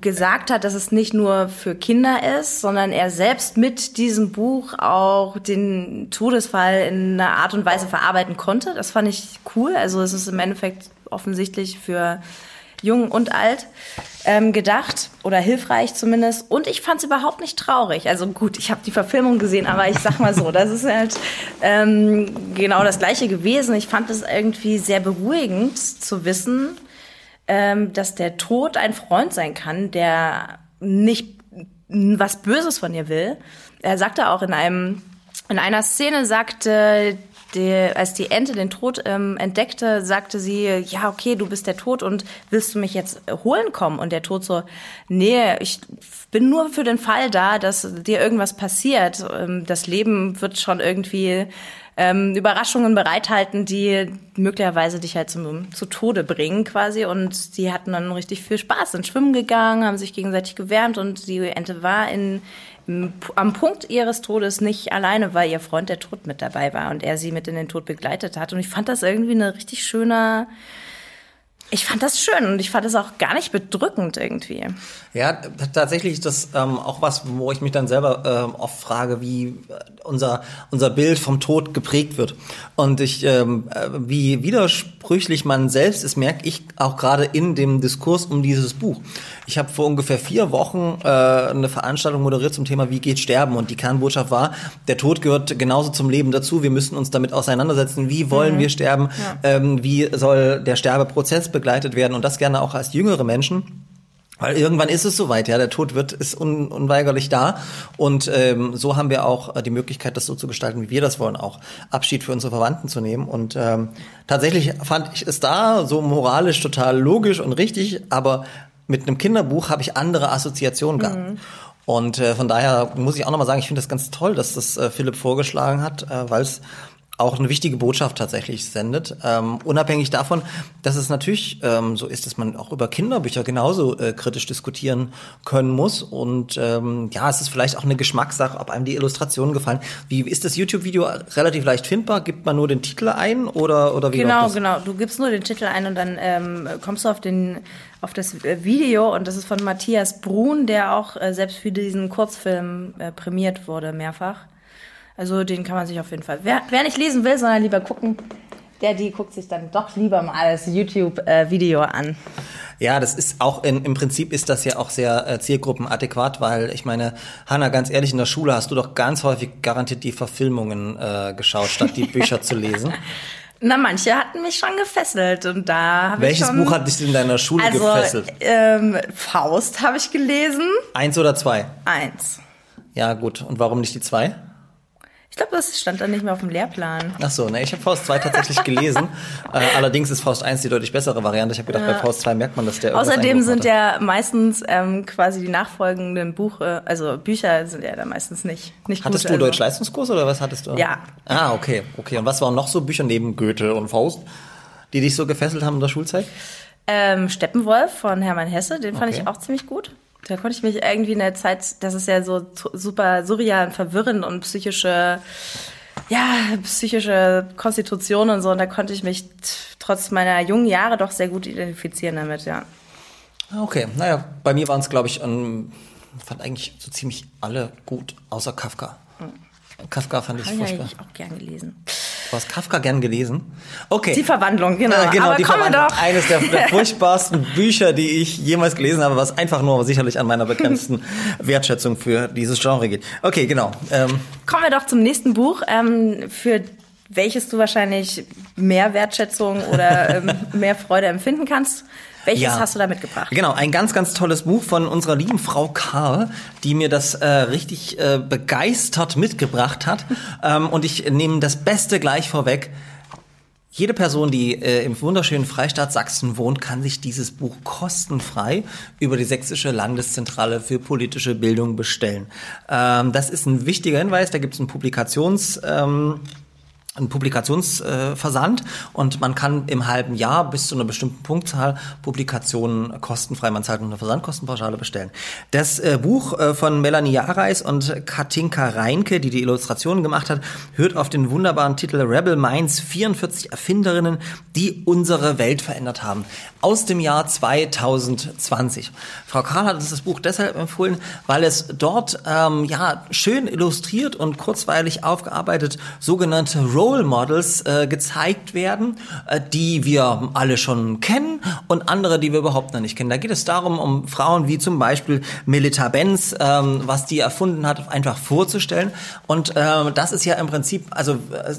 gesagt hat, dass es nicht nur für Kinder ist, sondern er selbst mit diesem Buch auch den Todesfall in einer Art und Weise verarbeiten konnte. Das fand ich cool. Also es ist im Endeffekt offensichtlich für jung und alt ähm, gedacht oder hilfreich zumindest. Und ich fand es überhaupt nicht traurig. Also gut, ich habe die Verfilmung gesehen, aber ich sag mal so, das ist halt ähm, genau das gleiche gewesen. Ich fand es irgendwie sehr beruhigend zu wissen, ähm, dass der Tod ein Freund sein kann, der nicht was Böses von ihr will. Er sagte auch in einem in einer Szene sagte die, als die Ente den Tod ähm, entdeckte, sagte sie, ja, okay, du bist der Tod und willst du mich jetzt holen kommen? Und der Tod so, nee, ich bin nur für den Fall da, dass dir irgendwas passiert. Ähm, das Leben wird schon irgendwie ähm, Überraschungen bereithalten, die möglicherweise dich halt zum, zu Tode bringen quasi. Und die hatten dann richtig viel Spaß, sind schwimmen gegangen, haben sich gegenseitig gewärmt und die Ente war in am Punkt ihres Todes nicht alleine, weil ihr Freund der Tod mit dabei war und er sie mit in den Tod begleitet hat. Und ich fand das irgendwie eine richtig schöne, ich fand das schön und ich fand es auch gar nicht bedrückend irgendwie. Ja, tatsächlich ist das ähm, auch was, wo ich mich dann selber ähm, oft frage, wie äh, unser, unser Bild vom Tod geprägt wird. Und ich, ähm, äh, wie widersprüchlich man selbst ist, merke ich auch gerade in dem Diskurs um dieses Buch. Ich habe vor ungefähr vier Wochen äh, eine Veranstaltung moderiert zum Thema Wie geht Sterben? Und die Kernbotschaft war, der Tod gehört genauso zum Leben dazu. Wir müssen uns damit auseinandersetzen. Wie wollen mhm. wir sterben? Ja. Ähm, wie soll der Sterbeprozess begleitet werden? Und das gerne auch als jüngere Menschen. Weil irgendwann ist es soweit, ja, der Tod wird ist un, unweigerlich da und ähm, so haben wir auch äh, die Möglichkeit, das so zu gestalten, wie wir das wollen, auch Abschied für unsere Verwandten zu nehmen. Und ähm, tatsächlich fand ich es da so moralisch total logisch und richtig, aber mit einem Kinderbuch habe ich andere Assoziationen gehabt. Mhm. Und äh, von daher muss ich auch nochmal sagen, ich finde das ganz toll, dass das äh, Philipp vorgeschlagen hat, äh, weil es auch eine wichtige Botschaft tatsächlich sendet. Ähm, unabhängig davon, dass es natürlich ähm, so ist, dass man auch über Kinderbücher genauso äh, kritisch diskutieren können muss. Und ähm, ja, es ist vielleicht auch eine Geschmackssache, ob einem die Illustrationen gefallen. Wie ist das YouTube-Video relativ leicht findbar? Gibt man nur den Titel ein oder, oder wie Genau, genau. Du gibst nur den Titel ein und dann ähm, kommst du auf den auf das Video und das ist von Matthias Brun, der auch äh, selbst für diesen Kurzfilm äh, prämiert wurde mehrfach. Also den kann man sich auf jeden Fall. Wer, wer nicht lesen will, sondern lieber gucken, der, die guckt sich dann doch lieber mal das YouTube-Video an. Ja, das ist auch in, im Prinzip ist das ja auch sehr äh, zielgruppenadäquat, weil ich meine, Hanna, ganz ehrlich, in der Schule hast du doch ganz häufig garantiert die Verfilmungen äh, geschaut, statt die Bücher zu lesen. Na, manche hatten mich schon gefesselt und da habe ich Welches Buch hat dich in deiner Schule also, gefesselt? Ähm, Faust habe ich gelesen. Eins oder zwei? Eins. Ja, gut. Und warum nicht die zwei? Ich glaube, das stand dann nicht mehr auf dem Lehrplan. Ach so, ne, ich habe Faust 2 tatsächlich gelesen. äh, allerdings ist Faust 1 die deutlich bessere Variante. Ich habe gedacht, ja. bei Faust 2 merkt man, dass der Außerdem sind ja meistens ähm, quasi die nachfolgenden Buche, also Bücher sind ja da meistens nicht, nicht Hattest gut, du also. Deutsch-Leistungskurs oder was hattest du? Ja. Ah, okay, okay. Und was waren noch so Bücher neben Goethe und Faust, die dich so gefesselt haben in der Schulzeit? Ähm, Steppenwolf von Hermann Hesse, den fand okay. ich auch ziemlich gut. Da konnte ich mich irgendwie in der Zeit, das ist ja so super surreal und verwirrend und psychische ja, psychische Konstitution und so. Und da konnte ich mich trotz meiner jungen Jahre doch sehr gut identifizieren damit, ja. Okay, naja, bei mir waren es, glaube ich, um, fand eigentlich so ziemlich alle gut, außer Kafka. Kafka fand ich Hab furchtbar. Ich auch gern gelesen. Du hast Kafka gern gelesen? Okay. Die Verwandlung, genau. Äh, genau, aber die Verwandlung. Doch. Eines der, der furchtbarsten Bücher, die ich jemals gelesen habe, was einfach nur sicherlich an meiner begrenzten Wertschätzung für dieses Genre geht. Okay, genau. Ähm. Kommen wir doch zum nächsten Buch, ähm, für welches du wahrscheinlich mehr Wertschätzung oder ähm, mehr Freude empfinden kannst. Welches Ja. hast du da mitgebracht? Genau, ein ganz, ganz tolles Buch von unserer lieben Frau Karl, die mir das äh, richtig äh, begeistert mitgebracht hat. ähm, und ich nehme das Beste gleich vorweg. Jede Person, die äh, im wunderschönen Freistaat Sachsen wohnt, kann sich dieses Buch kostenfrei über die Sächsische Landeszentrale für politische Bildung bestellen. Ähm, das ist ein wichtiger Hinweis. Da gibt es einen Publikations... Ähm, ein Publikationsversand äh, und man kann im halben Jahr bis zu einer bestimmten Punktzahl Publikationen kostenfrei, man zahlt eine Versandkostenpauschale bestellen. Das äh, Buch äh, von Melanie Jareis und Katinka Reinke, die die Illustrationen gemacht hat, hört auf den wunderbaren Titel Rebel Minds 44 Erfinderinnen, die unsere Welt verändert haben. Aus dem Jahr 2020. Frau Karl hat uns das Buch deshalb empfohlen, weil es dort ähm, ja schön illustriert und kurzweilig aufgearbeitet sogenannte Role Models äh, gezeigt werden, äh, die wir alle schon kennen und andere, die wir überhaupt noch nicht kennen. Da geht es darum, um Frauen wie zum Beispiel Melita Benz, ähm, was die erfunden hat, einfach vorzustellen. Und ähm, das ist ja im Prinzip also äh,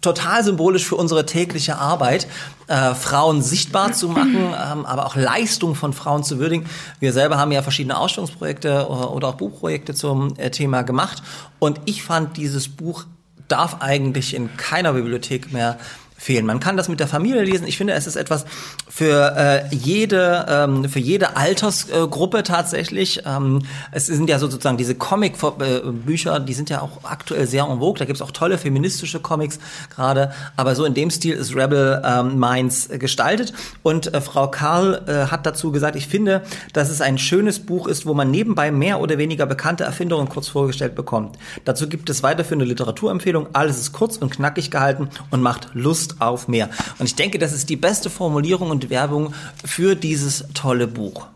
total symbolisch für unsere tägliche Arbeit, äh, Frauen sichtbar zu machen, ähm, aber auch Leistung von Frauen zu würdigen. Wir selber haben ja verschiedene Ausstellungsprojekte oder, oder auch Buchprojekte zum äh, Thema gemacht. Und ich fand dieses Buch darf eigentlich in keiner Bibliothek mehr fehlen. Man kann das mit der Familie lesen. Ich finde, es ist etwas für äh, jede ähm, für jede Altersgruppe tatsächlich. Ähm, es sind ja so sozusagen diese Comic-Bücher, die sind ja auch aktuell sehr en vogue. Da gibt's auch tolle feministische Comics gerade. Aber so in dem Stil ist Rebel ähm, Minds äh, gestaltet. Und äh, Frau Karl äh, hat dazu gesagt, ich finde, dass es ein schönes Buch ist, wo man nebenbei mehr oder weniger bekannte Erfindungen kurz vorgestellt bekommt. Dazu gibt es weiterführende Literaturempfehlungen. Alles ist kurz und knackig gehalten und macht Lust auf mehr. Und ich denke, das ist die beste Formulierung und Werbung für dieses tolle Buch.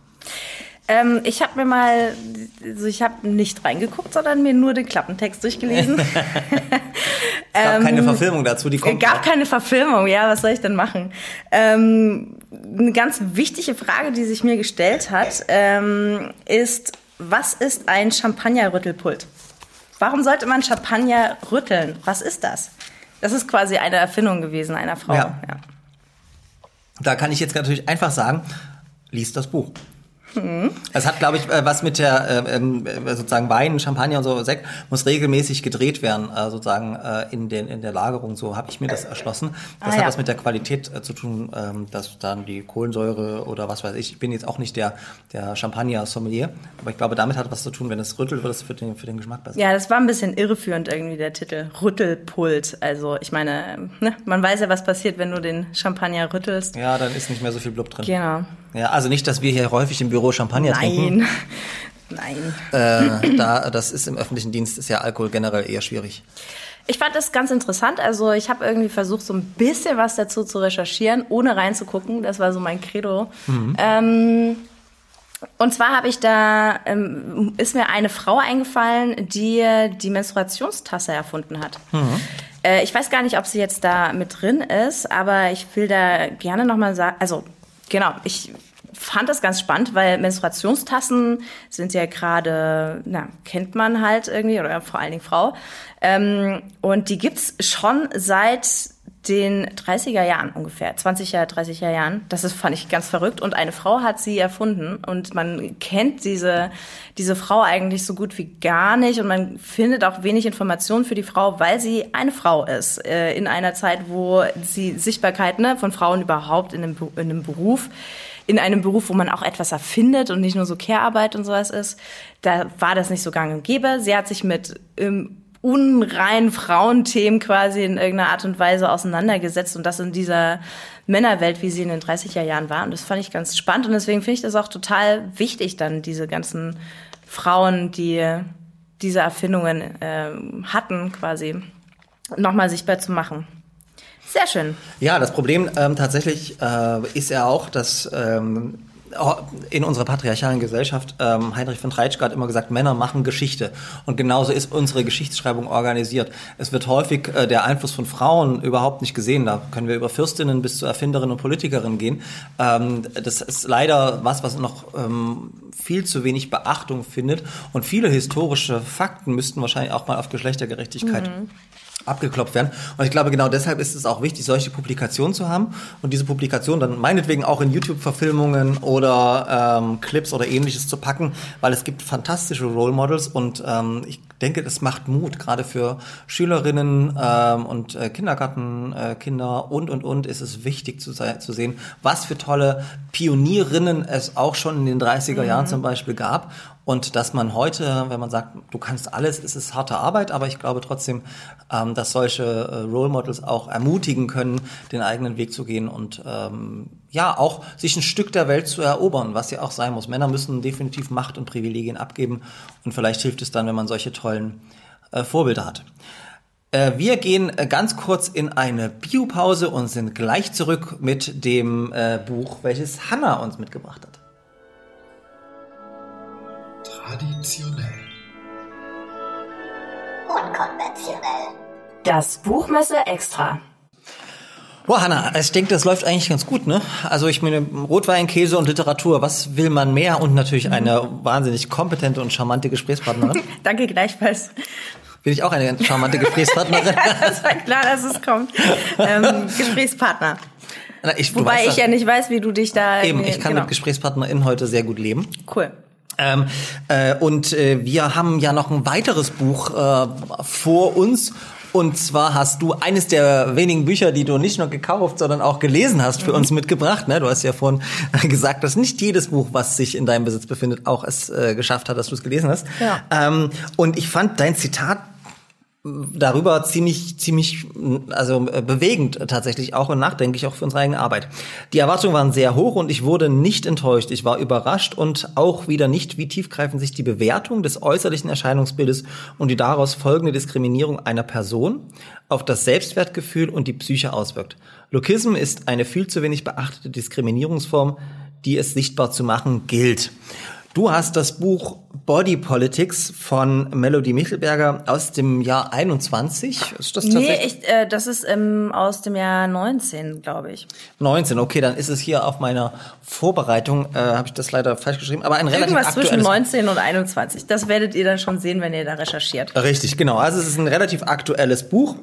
Ähm, ich habe mir mal, also ich habe nicht reingeguckt, sondern mir nur den Klappentext durchgelesen. Es gab keine Verfilmung dazu, die Es kommt. gab noch. keine Verfilmung, ja, was soll ich denn machen? Ähm, eine ganz wichtige Frage, die sich mir gestellt hat, ähm, ist, was ist ein Champagnerrüttelpult? Warum sollte man Champagner rütteln? Was ist das? Das ist quasi eine Erfindung gewesen einer Frau. Ja. Da kann ich jetzt natürlich einfach sagen, lies das Buch. Es hat, glaube ich, äh, was mit der äh, ähm, äh, sozusagen Wein, Champagner und so Sekt muss regelmäßig gedreht werden, äh, sozusagen äh, in den in der Lagerung. So habe ich mir das erschlossen. Das Ah, hat ja. was mit der Qualität äh, zu tun, ähm, dass dann die Kohlensäure oder was weiß ich. Ich bin jetzt auch nicht der der Champagner Sommelier, aber ich glaube, damit hat was zu tun. Wenn es rüttelt, wird es für den für den Geschmack besser. Ja, das war ein bisschen irreführend irgendwie der Titel. Rüttelpult. Also ich meine, ne, man weiß ja, was passiert, wenn du den Champagner rüttelst. Ja, dann ist nicht mehr so viel Blub drin. Genau. Ja, also nicht, dass wir hier häufig im Büro Champagner trinken. Nein. Nein. Äh, da, das ist im öffentlichen Dienst ist ja Alkohol generell eher schwierig. Ich fand das ganz interessant. Also ich habe irgendwie versucht, so ein bisschen was dazu zu recherchieren, ohne reinzugucken. Das war so mein Credo. Ähm, und zwar habe ich da, ähm, ist mir eine Frau eingefallen, die die Menstruationstasse erfunden hat. Äh, ich weiß gar nicht, ob sie jetzt da mit drin ist, aber ich will da gerne nochmal sagen, also genau, ich fand das ganz spannend, weil Menstruationstassen sind ja gerade, na, kennt man halt irgendwie, oder vor allen Dingen Frau. Ähm, und die gibt's schon seit den 30er Jahren ungefähr, 20er, 30er Jahren. Das ist, fand ich ganz verrückt. Und eine Frau hat sie erfunden und man kennt diese, diese Frau eigentlich so gut wie gar nicht und man findet auch wenig Informationen für die Frau, weil sie eine Frau ist. Äh, in einer Zeit, wo die Sichtbarkeit ne, von Frauen überhaupt in einem, in einem Beruf in einem Beruf, wo man auch etwas erfindet und nicht nur so Care-Arbeit und sowas ist, da war das nicht so gang und gäbe. Sie hat sich mit ähm, unreinen Frauenthemen quasi in irgendeiner Art und Weise auseinandergesetzt und das in dieser Männerwelt, wie sie in den 30er Jahren war. Und das fand ich ganz spannend und deswegen finde ich das auch total wichtig, dann diese ganzen Frauen, die diese Erfindungen ähm, hatten, quasi nochmal sichtbar zu machen. Sehr schön. Ja, das Problem ähm, tatsächlich äh, ist ja auch, dass ähm, in unserer patriarchalen Gesellschaft, ähm, Heinrich von Treitschke hat immer gesagt, Männer machen Geschichte. Und genauso ist unsere Geschichtsschreibung organisiert. Es wird häufig äh, der Einfluss von Frauen überhaupt nicht gesehen. Da können wir über Fürstinnen bis zu Erfinderinnen und Politikerinnen gehen. Ähm, das ist leider was, was noch ähm, viel zu wenig Beachtung findet. Und viele historische Fakten müssten wahrscheinlich auch mal auf Geschlechtergerechtigkeit abgeklopft werden. Und ich glaube, genau deshalb ist es auch wichtig, solche Publikationen zu haben und diese Publikation dann meinetwegen auch in YouTube-Verfilmungen oder ähm, Clips oder ähnliches zu packen, weil es gibt fantastische Role Models und ähm, ich denke, das macht Mut, gerade für Schülerinnen ähm, und äh, Kindergartenkinder äh, und, und, und ist es wichtig zu, zu sehen, was für tolle Pionierinnen es auch schon in den 30er Jahren mhm. zum Beispiel gab und dass man heute, wenn man sagt, du kannst alles, ist es harte Arbeit, aber ich glaube trotzdem, ähm, dass solche äh, Role Models auch ermutigen können, den eigenen Weg zu gehen und ähm, ja, auch sich ein Stück der Welt zu erobern, was ja auch sein muss. Männer müssen definitiv Macht und Privilegien abgeben und vielleicht hilft es dann, wenn man solche tollen äh, Vorbilder hat. Äh, wir gehen äh, ganz kurz in eine Biopause und sind gleich zurück mit dem äh, Buch, welches Hannah uns mitgebracht hat. Traditionell. Unkonventionell. Das Buchmesse Extra. Boah, Hanna, ich denke, das läuft eigentlich ganz gut, ne? Also ich meine, Rotwein, Käse und Literatur, was will man mehr? Und natürlich eine wahnsinnig kompetente und charmante Gesprächspartnerin. Danke gleichfalls. Bin ich auch eine charmante Gesprächspartnerin? das war klar, dass es kommt. Ähm, Gesprächspartner. Na, ich, Wobei ich ja nicht weiß, wie du dich da... Eben, ich kann genau. mit GesprächspartnerInnen heute sehr gut leben. Cool. Ähm, äh, und äh, wir haben ja noch ein weiteres Buch äh, vor uns. Und zwar hast du eines der wenigen Bücher, die du nicht nur gekauft, sondern auch gelesen hast, für uns mitgebracht. Ne? Du hast ja vorhin gesagt, dass nicht jedes Buch, was sich in deinem Besitz befindet, auch es äh, geschafft hat, dass du es gelesen hast. Ja. Ähm, und ich fand dein Zitat darüber ziemlich, ziemlich, also äh, bewegend tatsächlich auch und nachdenklich auch für unsere eigene Arbeit. Die Erwartungen waren sehr hoch und ich wurde nicht enttäuscht. Ich war überrascht und auch wieder nicht, wie tiefgreifend sich die Bewertung des äußerlichen Erscheinungsbildes und die daraus folgende Diskriminierung einer Person auf das Selbstwertgefühl und die Psyche auswirkt. Lokism ist eine viel zu wenig beachtete Diskriminierungsform, die es sichtbar zu machen gilt. Du hast das Buch Body Politics von Melody Michelberger aus dem Jahr 21. Ist das nee, ich, äh, das ist ähm, aus dem Jahr 19, glaube ich. 19, okay, dann ist es hier auf meiner Vorbereitung, äh, habe ich das leider falsch geschrieben, aber ein relativ Irgendwas zwischen 19 und 21. Das werdet ihr dann schon sehen, wenn ihr da recherchiert. Richtig, genau. Also es ist ein relativ aktuelles Buch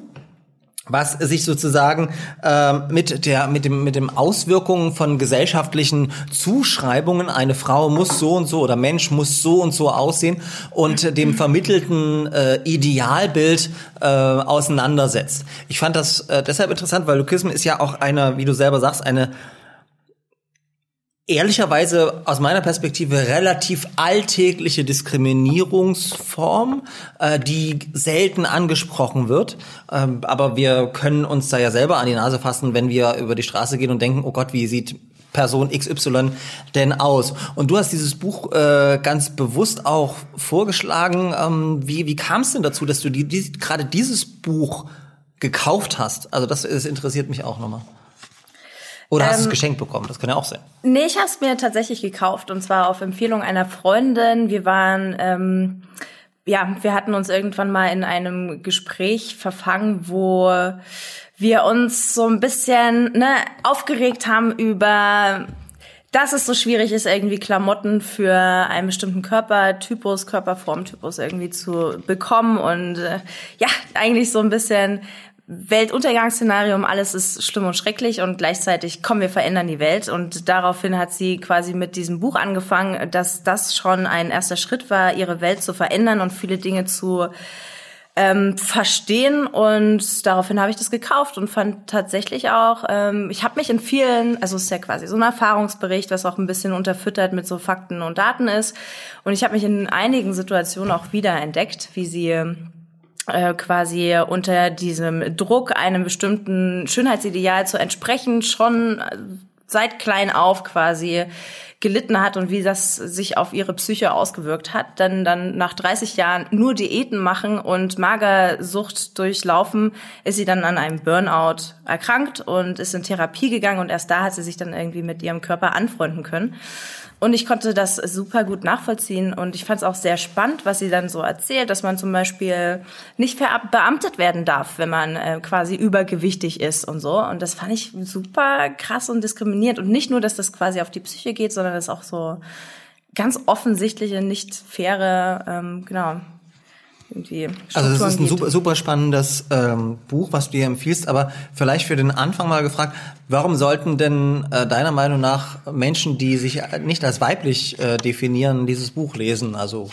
was sich sozusagen äh, mit der mit dem mit dem Auswirkungen von gesellschaftlichen Zuschreibungen eine Frau muss so und so oder Mensch muss so und so aussehen und dem vermittelten äh, Idealbild äh, auseinandersetzt. Ich fand das äh, deshalb interessant, weil Lukism ist ja auch eine, wie du selber sagst, eine ehrlicherweise aus meiner Perspektive relativ alltägliche Diskriminierungsform, äh, die selten angesprochen wird. Ähm, aber wir können uns da ja selber an die Nase fassen, wenn wir über die Straße gehen und denken, oh Gott, wie sieht Person XY denn aus? Und du hast dieses Buch äh, ganz bewusst auch vorgeschlagen. Ähm, wie wie kam es denn dazu, dass du die, die, gerade dieses Buch gekauft hast? Also das, das interessiert mich auch nochmal. Oder hast du es ähm, geschenkt bekommen? Das kann ja auch sein. Nee, ich habe es mir tatsächlich gekauft und zwar auf Empfehlung einer Freundin. Wir waren, ähm, ja, wir hatten uns irgendwann mal in einem Gespräch verfangen, wo wir uns so ein bisschen ne, aufgeregt haben über dass es so schwierig ist, irgendwie Klamotten für einen bestimmten Körpertypus, Körperformtypus irgendwie zu bekommen und äh, ja, eigentlich so ein bisschen Weltuntergangsszenarium, alles ist schlimm und schrecklich und gleichzeitig, kommen wir verändern die Welt. Und daraufhin hat sie quasi mit diesem Buch angefangen, dass das schon ein erster Schritt war, ihre Welt zu verändern und viele Dinge zu ähm, verstehen. Und daraufhin habe ich das gekauft und fand tatsächlich auch, ähm, ich habe mich in vielen, also es ist ja quasi so ein Erfahrungsbericht, was auch ein bisschen unterfüttert mit so Fakten und Daten ist. Und ich habe mich in einigen Situationen auch wieder entdeckt, wie sie äh, quasi unter diesem Druck einem bestimmten Schönheitsideal zu entsprechen schon äh, seit klein auf quasi gelitten hat und wie das sich auf ihre Psyche ausgewirkt hat, dann dann nach 30 Jahren nur Diäten machen und Magersucht durchlaufen, ist sie dann an einem Burnout erkrankt und ist in Therapie gegangen und erst da hat sie sich dann irgendwie mit ihrem Körper anfreunden können. Und ich konnte das super gut nachvollziehen und ich fand es auch sehr spannend, was sie dann so erzählt, dass man zum Beispiel nicht verbeamtet werden darf, wenn man äh, quasi übergewichtig ist und so. Und das fand ich super krass und diskriminierend. Und nicht nur, dass das quasi auf die Psyche geht, sondern das auch so ganz offensichtliche, nicht faire, ähm, genau, irgendwie Also es ist ein super, super spannendes ähm, Buch, was du dir empfiehlst, aber vielleicht für den Anfang mal gefragt, warum sollten denn äh, deiner Meinung nach Menschen, die sich nicht als weiblich äh, definieren, dieses Buch lesen? Also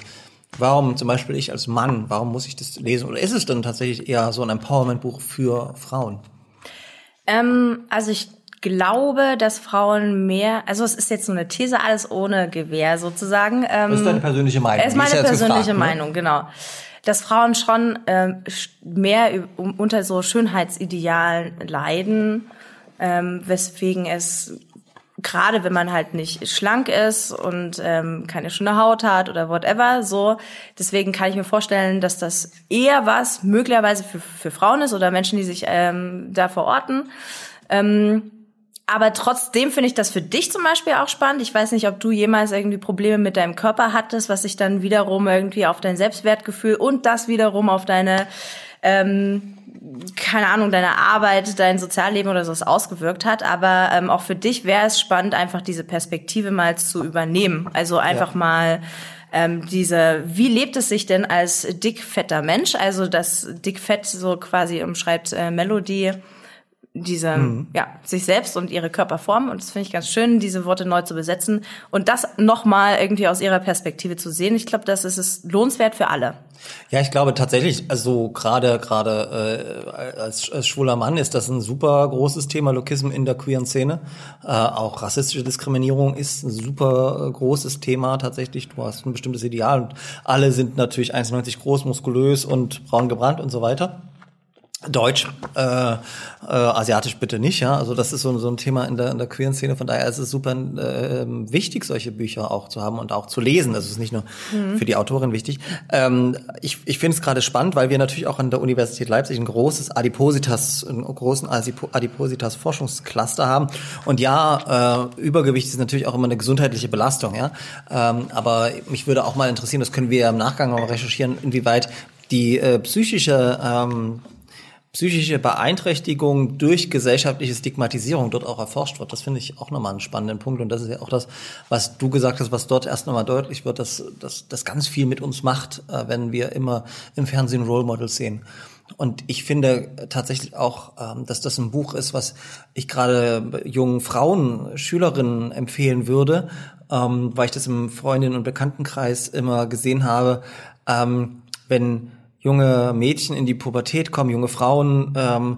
warum zum Beispiel ich als Mann, warum muss ich das lesen? Oder ist es denn tatsächlich eher so ein Empowerment-Buch für Frauen? Ähm, also ich glaube, dass Frauen mehr, also es ist jetzt nur eine These, alles ohne Gewehr sozusagen. Ähm, Das ist deine persönliche Meinung. Es ist meine persönliche gefragt, ne? Meinung, genau. Dass Frauen schon ähm, mehr unter so Schönheitsidealen leiden, ähm, weswegen es gerade wenn man halt nicht schlank ist und ähm, keine schöne Haut hat oder whatever, so. Deswegen kann ich mir vorstellen, dass das eher was möglicherweise für, für Frauen ist oder Menschen, die sich ähm, da verorten. Ähm, aber trotzdem finde ich das für dich zum Beispiel auch spannend. Ich weiß nicht, ob du jemals irgendwie Probleme mit deinem Körper hattest, was sich dann wiederum irgendwie auf dein Selbstwertgefühl und das wiederum auf deine, ähm, keine Ahnung, deine Arbeit, dein Sozialleben oder sowas ausgewirkt hat. Aber ähm, auch für dich wäre es spannend, einfach diese Perspektive mal zu übernehmen. Also einfach Ja. mal ähm, diese, wie lebt es sich denn als dickfetter Mensch? Also das dickfett so quasi umschreibt äh, Melody diese, Mhm. ja, sich selbst und ihre Körperform. Und das finde ich ganz schön, diese Worte neu zu besetzen und das nochmal irgendwie aus ihrer Perspektive zu sehen. Ich glaube, das ist es lohnenswert für alle. Ja, ich glaube tatsächlich, also gerade gerade äh, als, als schwuler Mann ist das ein super großes Thema, Lokism in der queeren Szene. Äh, auch rassistische Diskriminierung ist ein super äh, großes Thema tatsächlich. Du hast ein bestimmtes Ideal und alle sind natürlich 1,90 groß, muskulös und braun gebrannt und so weiter. Deutsch, äh, äh, asiatisch bitte nicht, ja. Also das ist so, so ein Thema in der, in der queeren Szene. Von daher ist es super äh, wichtig, solche Bücher auch zu haben und auch zu lesen. Das ist nicht nur für die Autorin wichtig. Ähm, ich ich finde es gerade spannend, weil wir natürlich auch an der Universität Leipzig ein großes Adipositas, einen großen Adipo- Adipositas-Forschungscluster haben. Und ja, äh, Übergewicht ist natürlich auch immer eine gesundheitliche Belastung, ja. Ähm, aber mich würde auch mal interessieren, das können wir ja im Nachgang mal recherchieren, inwieweit die äh, psychische ähm, psychische Beeinträchtigung durch gesellschaftliche Stigmatisierung dort auch erforscht wird. Das finde ich auch nochmal einen spannenden Punkt. Und das ist ja auch das, was du gesagt hast, was dort erst nochmal deutlich wird, dass das ganz viel mit uns macht, äh, wenn wir immer im Fernsehen Role Models sehen. Und ich finde tatsächlich auch, ähm, dass das ein Buch ist, was ich gerade jungen Frauen, Schülerinnen empfehlen würde, ähm, weil ich das im Freundinnen- und Bekanntenkreis immer gesehen habe, ähm, wenn junge Mädchen in die Pubertät kommen, junge Frauen, ähm,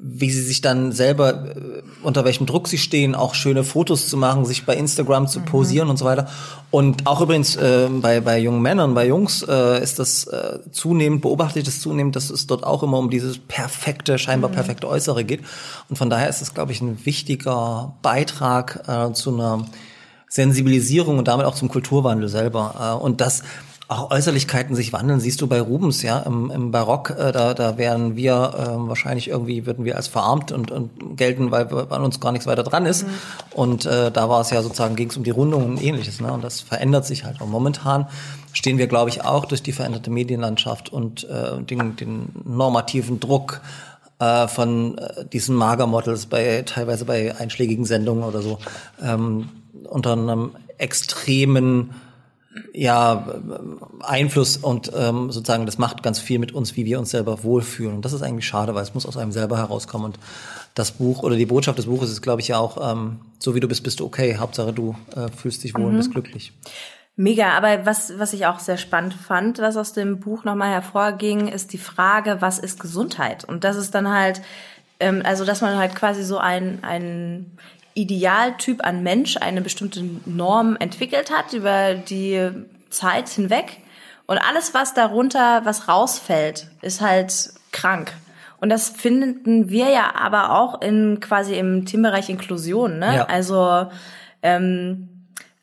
wie sie sich dann selber, äh, unter welchem Druck sie stehen, auch schöne Fotos zu machen, sich bei Instagram zu posieren und so weiter. Und auch übrigens äh, bei, bei jungen Männern, bei Jungs äh, ist das äh, zunehmend, beobachte ich das zunehmend, dass es dort auch immer um dieses perfekte, scheinbar perfekte Äußere geht. Und von daher ist es, glaube ich, ein wichtiger Beitrag äh, zu einer Sensibilisierung und damit auch zum Kulturwandel selber. Äh, und das auch Äußerlichkeiten sich wandeln, siehst du bei Rubens, ja, im, im Barock, äh, da, da wären wir äh, wahrscheinlich irgendwie, würden wir als verarmt und, und gelten, weil an uns gar nichts weiter dran ist. Und äh, da war es ja sozusagen, ging es um die Rundung und ähnliches, ne? Und das verändert sich halt. Und momentan stehen wir, glaube ich, auch durch die veränderte Medienlandschaft und äh, den, den normativen Druck äh, von äh, diesen Magermodels bei teilweise bei einschlägigen Sendungen oder so ähm, unter einem extremen ja, Einfluss und ähm, sozusagen das macht ganz viel mit uns, wie wir uns selber wohlfühlen. Und das ist eigentlich schade, weil es muss aus einem selber herauskommen. Und das Buch oder die Botschaft des Buches ist, glaube ich, ja auch, ähm, so wie du bist, bist du okay. Hauptsache du äh, fühlst dich wohl und bist glücklich. Mega, aber was, was ich auch sehr spannend fand, was aus dem Buch nochmal hervorging, ist die Frage, was ist Gesundheit? Und das ist dann halt, ähm, also dass man halt quasi so ein, ein Idealtyp an Mensch, eine bestimmte Norm entwickelt hat über die Zeit hinweg. Und alles, was darunter, was rausfällt, ist halt krank. Und das finden wir ja aber auch in quasi im Themenbereich Inklusion, ne? Ja. Also ähm,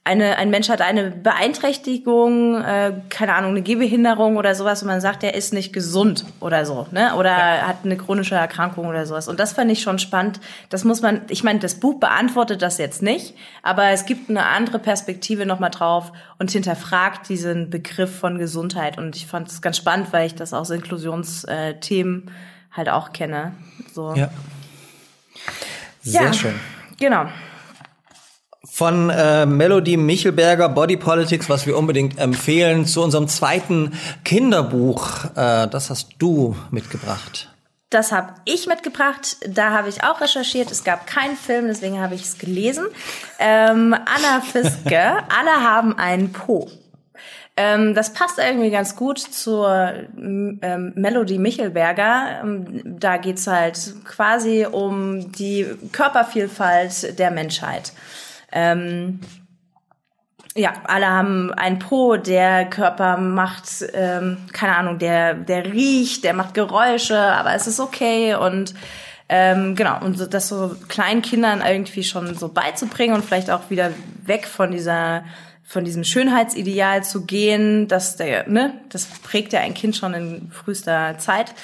eine, ein Mensch hat eine Beeinträchtigung, äh, keine Ahnung, eine Gehbehinderung oder sowas und man sagt, er ist nicht gesund oder so, ne? Oder hat eine chronische Erkrankung oder sowas. Und das fand ich schon spannend. Das muss man, ich meine, das Buch beantwortet das jetzt nicht, aber es gibt eine andere Perspektive nochmal drauf und hinterfragt diesen Begriff von Gesundheit. Und ich fand es ganz spannend, weil ich das aus Inklusionsthemen halt auch kenne. So. Ja. Sehr Ja. schön. Genau. Von äh, Melody Michelberger, Body Politics, was wir unbedingt empfehlen, zu unserem zweiten Kinderbuch. Äh, das hast du mitgebracht. Das habe ich mitgebracht. Da habe ich auch recherchiert. Es gab keinen Film, deswegen habe ich es gelesen. Ähm, Anna Fiske. Alle haben einen Po. Ähm, das passt irgendwie ganz gut zur ähm, Melody Michelberger. Ähm, da geht's halt quasi um die Körpervielfalt der Menschheit. Ähm, ja, alle haben ein Po, der Körper macht, ähm, keine Ahnung, der, der riecht, der macht Geräusche, aber es ist okay und ähm, genau, und so, das so kleinen Kindern irgendwie schon so beizubringen und vielleicht auch wieder weg von dieser von diesem Schönheitsideal zu gehen, dass der, ne, das prägt ja ein Kind schon in frühester Zeit.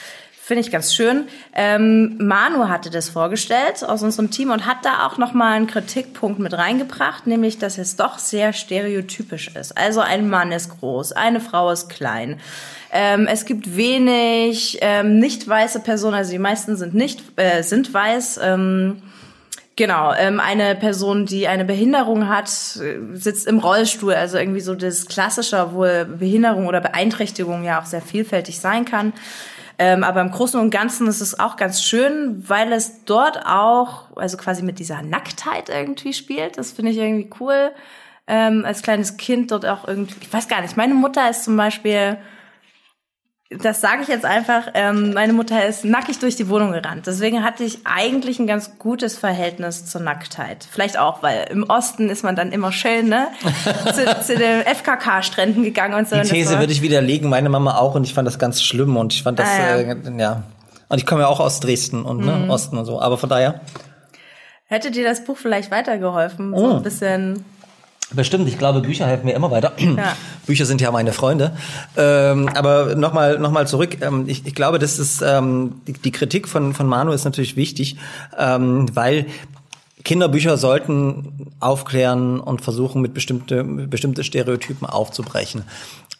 Finde ich ganz schön. Ähm, Manu hatte das vorgestellt aus unserem Team und hat da auch nochmal einen Kritikpunkt mit reingebracht, nämlich, dass es doch sehr stereotypisch ist. Also ein Mann ist groß, eine Frau ist klein. Ähm, es gibt wenig ähm, nicht weiße Personen, also die meisten sind nicht äh, sind weiß. Ähm, Genau, ähm, eine Person, die eine Behinderung hat, sitzt im Rollstuhl, also irgendwie so das Klassische, obwohl Behinderung oder Beeinträchtigung ja auch sehr vielfältig sein kann. Ähm, aber im Großen und Ganzen ist es auch ganz schön, weil es dort auch, also quasi mit dieser Nacktheit irgendwie spielt. Das finde ich irgendwie cool. Ähm, als kleines Kind dort auch irgendwie, ich weiß gar nicht, meine Mutter ist zum Beispiel das sage ich jetzt einfach, ähm, meine Mutter ist nackig durch die Wohnung gerannt. Deswegen hatte ich eigentlich ein ganz gutes Verhältnis zur Nacktheit. Vielleicht auch, weil im Osten ist man dann immer schön, ne? zu, zu den FKK-Stränden gegangen und so. Die These würde ich widerlegen, meine Mama auch und ich fand das ganz schlimm und ich fand das, ah, ja. Äh, ja. Und ich komme ja auch aus Dresden und ne, mhm. Osten und so, aber von daher. Hätte dir das Buch vielleicht weitergeholfen? So oh. ein bisschen Bestimmt, ich glaube, Bücher helfen mir immer weiter. Ja. Bücher sind ja meine Freunde. Ähm, aber nochmal noch mal zurück. Ähm, ich, ich glaube, das ist ähm, die, die Kritik von, von Manu ist natürlich wichtig, ähm, weil Kinderbücher sollten aufklären und versuchen, mit bestimmte, bestimmte Stereotypen aufzubrechen.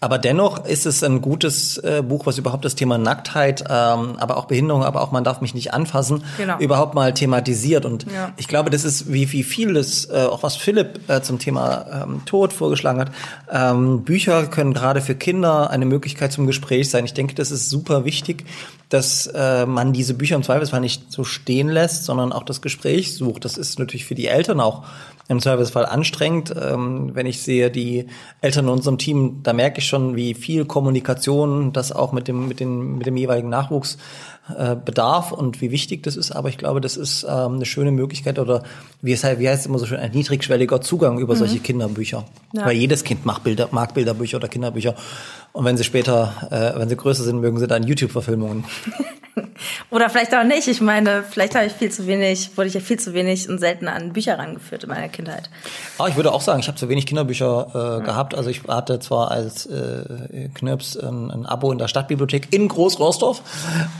Aber dennoch ist es ein gutes äh, Buch, was überhaupt das Thema Nacktheit, ähm, aber auch Behinderung, aber auch man darf mich nicht anfassen, genau. überhaupt mal thematisiert. Und ja. ich glaube, das ist wie, wie vieles, äh, auch was Philipp äh, zum Thema ähm, Tod vorgeschlagen hat. Ähm, Bücher können gerade für Kinder eine Möglichkeit zum Gespräch sein. Ich denke, das ist super wichtig, dass äh, man diese Bücher im Zweifelsfall nicht so stehen lässt, sondern auch das Gespräch sucht. Das ist natürlich für die Eltern auch im Zweifelsfall anstrengend. Ähm, wenn ich sehe, die Eltern in unserem Team, da merke ich schon, wie viel Kommunikation das auch mit dem, mit dem, mit dem jeweiligen Nachwuchs äh, bedarf und wie wichtig das ist. Aber ich glaube, das ist ähm, eine schöne Möglichkeit oder wie es wie heißt es immer so schön, ein niedrigschwelliger Zugang über mhm. solche Kinderbücher. Ja. Weil jedes Kind mag Bilder, mag Bilderbücher oder Kinderbücher. Und wenn sie später, äh, wenn sie größer sind, mögen sie dann YouTube-Verfilmungen. Oder vielleicht auch nicht. Ich meine, vielleicht habe ich viel zu wenig, wurde ich ja viel zu wenig und selten an Bücher rangeführt in meiner Kindheit. Aber ich würde auch sagen, ich habe zu wenig Kinderbücher äh, gehabt. Also ich hatte zwar als äh, Knirps ein, ein Abo in der Stadtbibliothek in Groß-Rorsdorf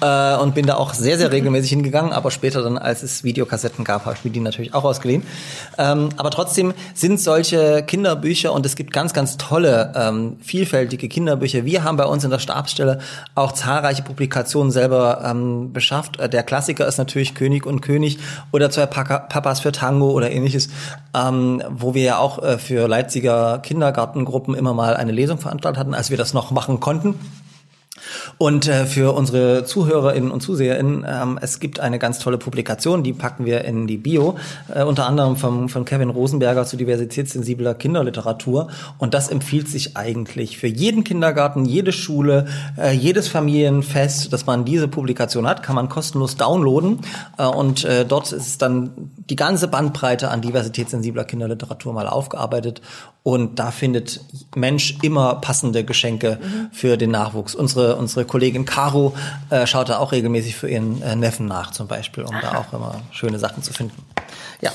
äh, und bin da auch sehr, sehr regelmäßig hingegangen. Aber später dann, als es Videokassetten gab, habe ich mir die natürlich auch ausgeliehen. Ähm, aber trotzdem sind solche Kinderbücher und es gibt ganz, ganz tolle, ähm, vielfältige Kinderbücher. Wir haben bei uns in der Stabsstelle auch zahlreiche Publikationen selber ähm, beschafft. Äh, der Klassiker ist natürlich König und König oder zwei Papas für Tango oder ähnliches, ähm, wo wir ja auch äh, für Leipziger Kindergartengruppen immer mal eine Lesung veranstaltet hatten, als wir das noch machen konnten. Und äh, für unsere ZuhörerInnen und ZuseherInnen, ähm, es gibt eine ganz tolle Publikation, die packen wir in die Bio, äh, unter anderem vom, von Kevin Rosenberger zu diversitätssensibler Kinderliteratur. Und das empfiehlt sich eigentlich für jeden Kindergarten, jede Schule, äh, jedes Familienfest, dass man diese Publikation hat, kann man kostenlos downloaden. Äh, und äh, dort ist dann die ganze Bandbreite an diversitätssensibler Kinderliteratur mal aufgearbeitet. Und da findet Mensch immer passende Geschenke mhm. für den Nachwuchs. Unsere, unsere Kollegin Caro äh, schaut da auch regelmäßig für ihren äh, Neffen nach zum Beispiel, um Aha. da auch immer schöne Sachen zu finden. Ja.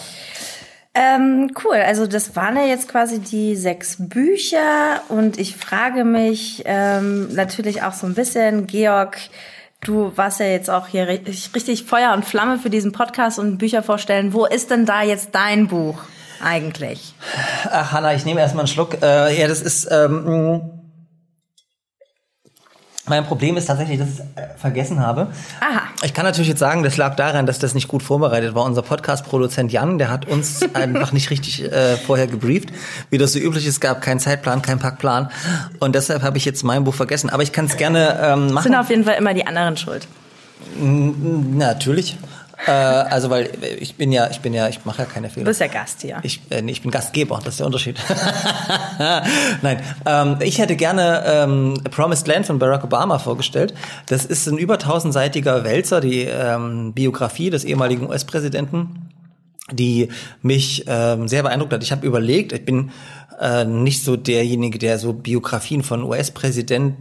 Ähm, cool, also das waren ja jetzt quasi die sechs Bücher und ich frage mich ähm, natürlich auch so ein bisschen, Georg, du warst ja jetzt auch hier richtig, richtig Feuer und Flamme für diesen Podcast und Bücher vorstellen. Wo ist denn da jetzt dein Buch eigentlich? Ach, Hanna, ich nehme erstmal einen Schluck. Äh, ja, das ist... Ähm, Mein Problem ist tatsächlich, dass ich es äh, vergessen habe. Aha. Ich kann natürlich jetzt sagen, das lag daran, dass das nicht gut vorbereitet war. Unser Podcast-Produzent Jan, der hat uns einfach nicht richtig äh, vorher gebrieft. Wie das so üblich ist, gab keinen Zeitplan, keinen Packplan. Und deshalb habe ich jetzt mein Buch vergessen. Aber ich kann es gerne ähm, machen. Sind auf jeden Fall immer die anderen schuld. Natürlich. Äh, also weil ich bin ja, ich bin ja, ich mache ja keine Fehler. Du bist ja Gast hier. Ich, äh, ich bin Gastgeber, das ist der Unterschied. Nein, ähm, ich hätte gerne ähm, A Promised Land von Barack Obama vorgestellt. Das ist ein über tausendseitiger Wälzer, die ähm, Biografie des ehemaligen US-Präsidenten, die mich ähm, sehr beeindruckt hat. Ich habe überlegt, ich bin äh, nicht so derjenige, der so Biografien von US-Präsidenten,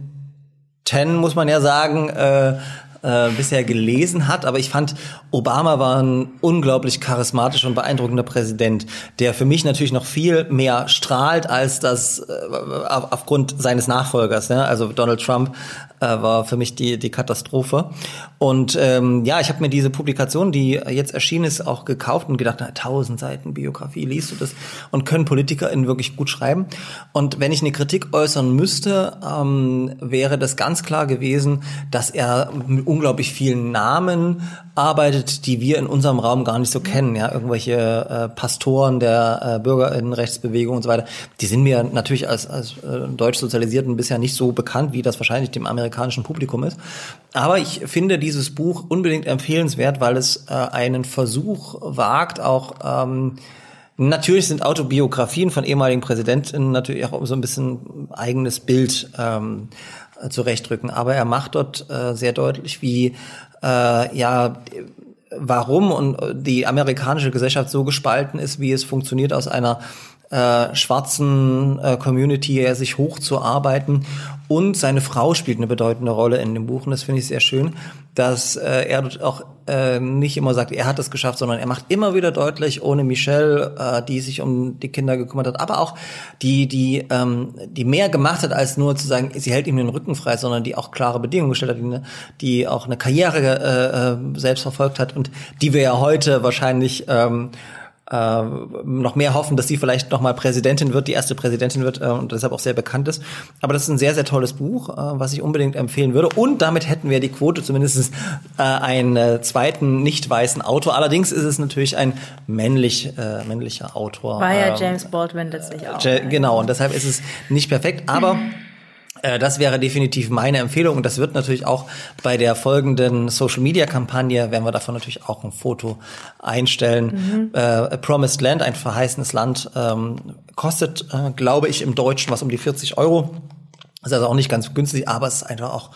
muss man ja sagen, äh, äh, bisher gelesen hat, aber ich fand, Obama war ein unglaublich charismatischer und beeindruckender Präsident, der für mich natürlich noch viel mehr strahlt als das äh, aufgrund seines Nachfolgers. Ne? Also Donald Trump äh, war für mich die, die Katastrophe. Und ähm, ja, ich habe mir diese Publikation, die jetzt erschienen ist, auch gekauft und gedacht, na, tausend Seiten Biografie, liest du das? Und können PolitikerInnen wirklich gut schreiben? Und wenn ich eine Kritik äußern müsste, ähm, wäre das ganz klar gewesen, dass er unglaublich vielen Namen arbeitet, die wir in unserem Raum gar nicht so kennen. Ja, irgendwelche äh, Pastoren der äh, Bürgerinnenrechtsbewegung und so weiter. Die sind mir natürlich als, als äh, deutsch Sozialisierten bisher nicht so bekannt, wie das wahrscheinlich dem amerikanischen Publikum ist. Aber ich finde dieses Buch unbedingt empfehlenswert, weil es äh, einen Versuch wagt, auch ähm, Natürlich sind Autobiografien von ehemaligen Präsidenten natürlich auch so ein bisschen eigenes Bild ähm, zurechtrücken. Aber er macht dort äh, sehr deutlich, wie äh, ja warum und die amerikanische Gesellschaft so gespalten ist, wie es funktioniert aus einer äh, schwarzen äh, Community sich hochzuarbeiten. Und seine Frau spielt eine bedeutende Rolle in dem Buch. Und das finde ich sehr schön, dass äh, er auch äh, nicht immer sagt, er hat es geschafft, sondern er macht immer wieder deutlich, ohne Michelle, äh, die sich um die Kinder gekümmert hat, aber auch die, die, ähm, die mehr gemacht hat, als nur zu sagen, sie hält ihm den Rücken frei, sondern die auch klare Bedingungen gestellt hat, die, eine, die auch eine Karriere äh, äh selbst verfolgt hat und die wir ja heute wahrscheinlich ähm, äh, noch mehr hoffen, dass sie vielleicht noch mal Präsidentin wird, die erste Präsidentin wird äh, und deshalb auch sehr bekannt ist. Aber das ist ein sehr, sehr tolles Buch, äh, was ich unbedingt empfehlen würde. Und damit hätten wir die Quote zumindest äh, einen äh, zweiten nicht weißen Autor. Allerdings ist es natürlich ein männlich, äh, männlicher Autor. War ja ähm, James Baldwin letztlich auch. Genau, und deshalb ist es nicht perfekt, aber äh, das wäre definitiv meine Empfehlung und das wird natürlich auch bei der folgenden Social Media Kampagne werden wir davon natürlich auch ein Foto einstellen. Mhm. Äh, A Promised Land, ein verheißenes Land, ähm, kostet, äh, glaube ich, im Deutschen was um die 40 Euro. Ist also auch nicht ganz günstig, aber es ist einfach auch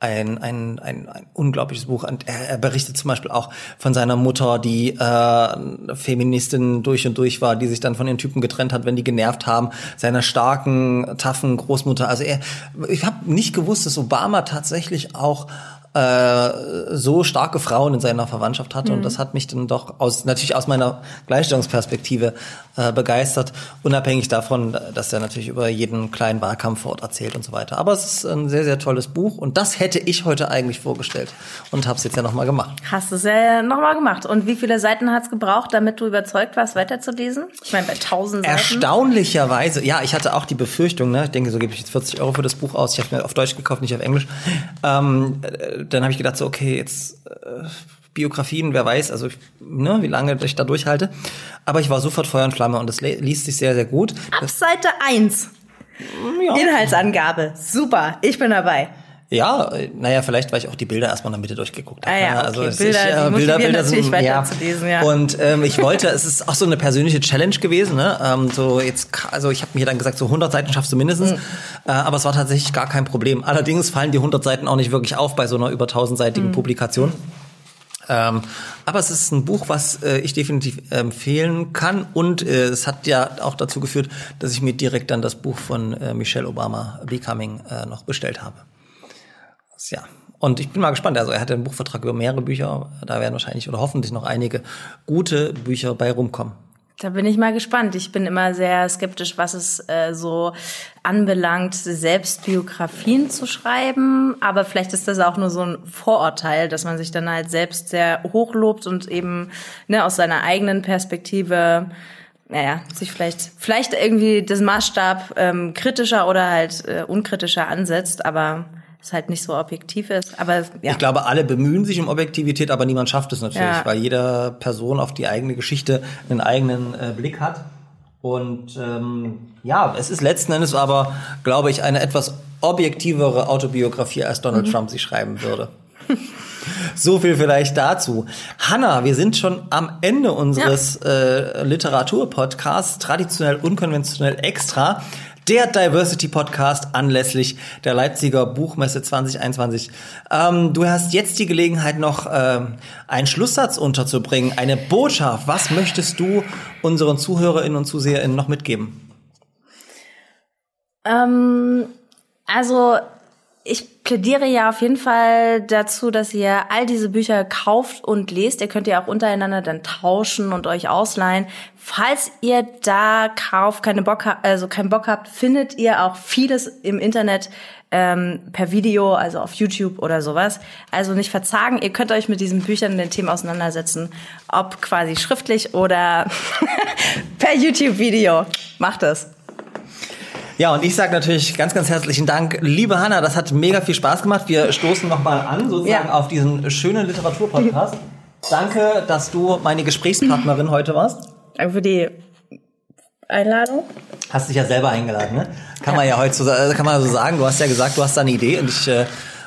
ein, ein, ein, ein unglaubliches Buch. Und er, er berichtet zum Beispiel auch von seiner Mutter, die äh, Feministin durch und durch war, die sich dann von den Typen getrennt hat, wenn die genervt haben, seiner starken, taffen Großmutter. Also er, ich habe nicht gewusst, dass Obama tatsächlich auch äh, so starke Frauen in seiner Verwandtschaft hatte. Mhm. Und das hat mich dann doch aus, natürlich aus meiner Gleichstellungsperspektive äh, begeistert, unabhängig davon, dass er natürlich über jeden kleinen Wahlkampf vor Ort erzählt und so weiter. Aber es ist ein sehr, sehr tolles Buch und das hätte ich heute eigentlich vorgestellt und habe es jetzt ja nochmal gemacht. Hast du es ja nochmal gemacht. Und wie viele Seiten hat es gebraucht, damit du überzeugt warst, weiterzulesen? Ich meine, bei tausend Seiten. Erstaunlicherweise, ja, ich hatte auch die Befürchtung, ne, ich denke, so gebe ich jetzt 40 Euro für das Buch aus. Ich habe mir auf Deutsch gekauft, nicht auf Englisch. Ähm, dann habe ich gedacht, so, okay, jetzt äh, Biografien, wer weiß, also ne, wie lange ich da durchhalte. Aber ich war sofort Feuer und Flamme und das liest sich sehr, sehr gut. Ab Seite 1. Ja. Inhaltsangabe. Super, ich bin dabei. Ja, naja, vielleicht, weil ich auch die Bilder erstmal in der Mitte durchgeguckt habe. Ah, ja, ne? okay. also Bilder, ich, äh, Bilder, Bilder sind ja. ja. Und ähm, ich wollte, es ist auch so eine persönliche Challenge gewesen. Ne? Ähm, so jetzt, also ich habe mir dann gesagt, so 100 Seiten schaffst du mindestens. Mhm. Äh, aber es war tatsächlich gar kein Problem. Allerdings fallen die 100 Seiten auch nicht wirklich auf bei so einer über 1000-seitigen mhm. Publikation. Ähm, aber es ist ein Buch, was äh, ich definitiv empfehlen kann. Und äh, es hat ja auch dazu geführt, dass ich mir direkt dann das Buch von äh, Michelle Obama, Becoming, äh, noch bestellt habe ja. Und ich bin mal gespannt. Also er hat einen Buchvertrag über mehrere Bücher. Da werden wahrscheinlich oder hoffentlich noch einige gute Bücher bei rumkommen. Da bin ich mal gespannt. Ich bin immer sehr skeptisch, was es äh, so anbelangt, Selbstbiografien zu schreiben. Aber vielleicht ist das auch nur so ein Vorurteil, dass man sich dann halt selbst sehr hochlobt und eben ne, aus seiner eigenen Perspektive, naja, sich vielleicht vielleicht irgendwie das Maßstab ähm, kritischer oder halt äh, unkritischer ansetzt. Aber es halt nicht so objektiv ist. Aber ja. Ich glaube, alle bemühen sich um Objektivität, aber niemand schafft es natürlich, Ja. weil jeder Person auf die eigene Geschichte einen eigenen äh, Blick hat. Und ähm, ja, es ist letzten Endes aber, glaube ich, eine etwas objektivere Autobiografie, als Donald Mhm. Trump sie schreiben würde. So viel vielleicht dazu. Hanna, wir sind schon am Ende unseres äh, Literaturpodcasts, traditionell, unkonventionell extra. Der Diversity Podcast anlässlich der Leipziger Buchmesse 2021. Ähm, du hast jetzt die Gelegenheit, noch ähm, einen Schlusssatz unterzubringen, eine Botschaft. Was möchtest du unseren Zuhörerinnen und Zuseherinnen noch mitgeben? Ähm, also ich plädiere ja auf jeden Fall dazu, dass ihr all diese Bücher kauft und lest. Ihr könnt ja auch untereinander dann tauschen und euch ausleihen. Falls ihr da kauft, keine Bock also keinen Bock habt, findet ihr auch vieles im Internet ähm, per Video, also auf YouTube oder sowas. Also nicht verzagen. Ihr könnt euch mit diesen Büchern und den Themen auseinandersetzen, ob quasi schriftlich oder per YouTube-Video. Macht es. Ja, und ich sage natürlich ganz, ganz herzlichen Dank, liebe Hanna, das hat mega viel Spaß gemacht. Wir stoßen nochmal an, sozusagen Ja. auf diesen schönen Literaturpodcast. Danke, dass du meine Gesprächspartnerin heute warst. Danke für die Einladung. Hast dich ja selber eingeladen, ne? Kann man ja heute so, kann man so sagen. Du hast ja gesagt, du hast da eine Idee und ich äh,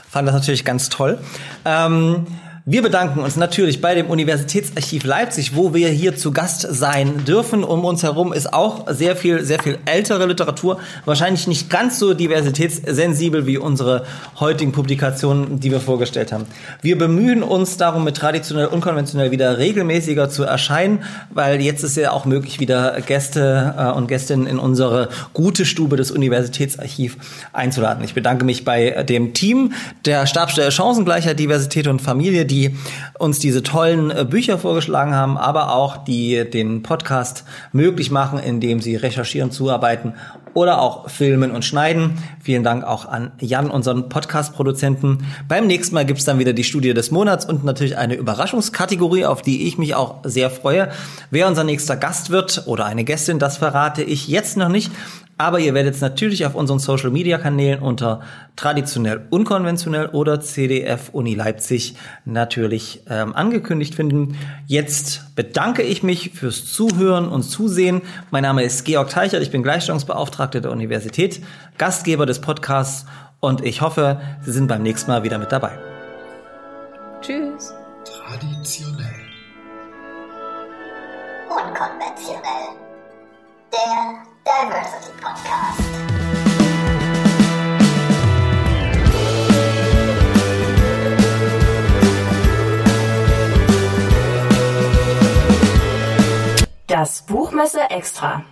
fand das natürlich ganz toll. Ähm, wir bedanken uns natürlich bei dem Universitätsarchiv Leipzig, wo wir hier zu Gast sein dürfen. Um uns herum ist auch sehr viel, sehr viel ältere Literatur. Wahrscheinlich nicht ganz so diversitätssensibel wie unsere heutigen Publikationen, die wir vorgestellt haben. Wir bemühen uns darum, mit traditionell unkonventionell wieder regelmäßiger zu erscheinen, weil jetzt ist ja auch möglich, wieder Gäste äh, und Gästinnen in unsere gute Stube des Universitätsarchiv einzuladen. Ich bedanke mich bei dem Team der Stabstelle Chancengleichheit, Diversität und Familie, die uns diese tollen äh, Bücher vorgeschlagen haben, aber auch die den Podcast möglich machen, indem sie recherchieren, zuarbeiten oder auch filmen und schneiden. Vielen Dank auch an Jan, unseren Podcast-Produzenten. Beim nächsten Mal gibt's dann wieder die Studie des Monats und natürlich eine Überraschungskategorie, auf die ich mich auch sehr freue. Wer unser nächster Gast wird oder eine Gästin, das verrate ich jetzt noch nicht. Aber ihr werdet es natürlich auf unseren Social Media Kanälen unter traditionell unkonventionell oder CDF Uni Leipzig natürlich ähm, angekündigt finden. Jetzt bedanke ich mich fürs Zuhören und Zusehen. Mein Name ist Georg Teichert, ich bin Gleichstellungsbeauftragter der Universität, Gastgeber des Podcasts und ich hoffe, Sie sind beim nächsten Mal wieder mit dabei. Tschüss. Traditionell. Unkonventionell. Der Diversity Podcast. Das Buchmesse Extra.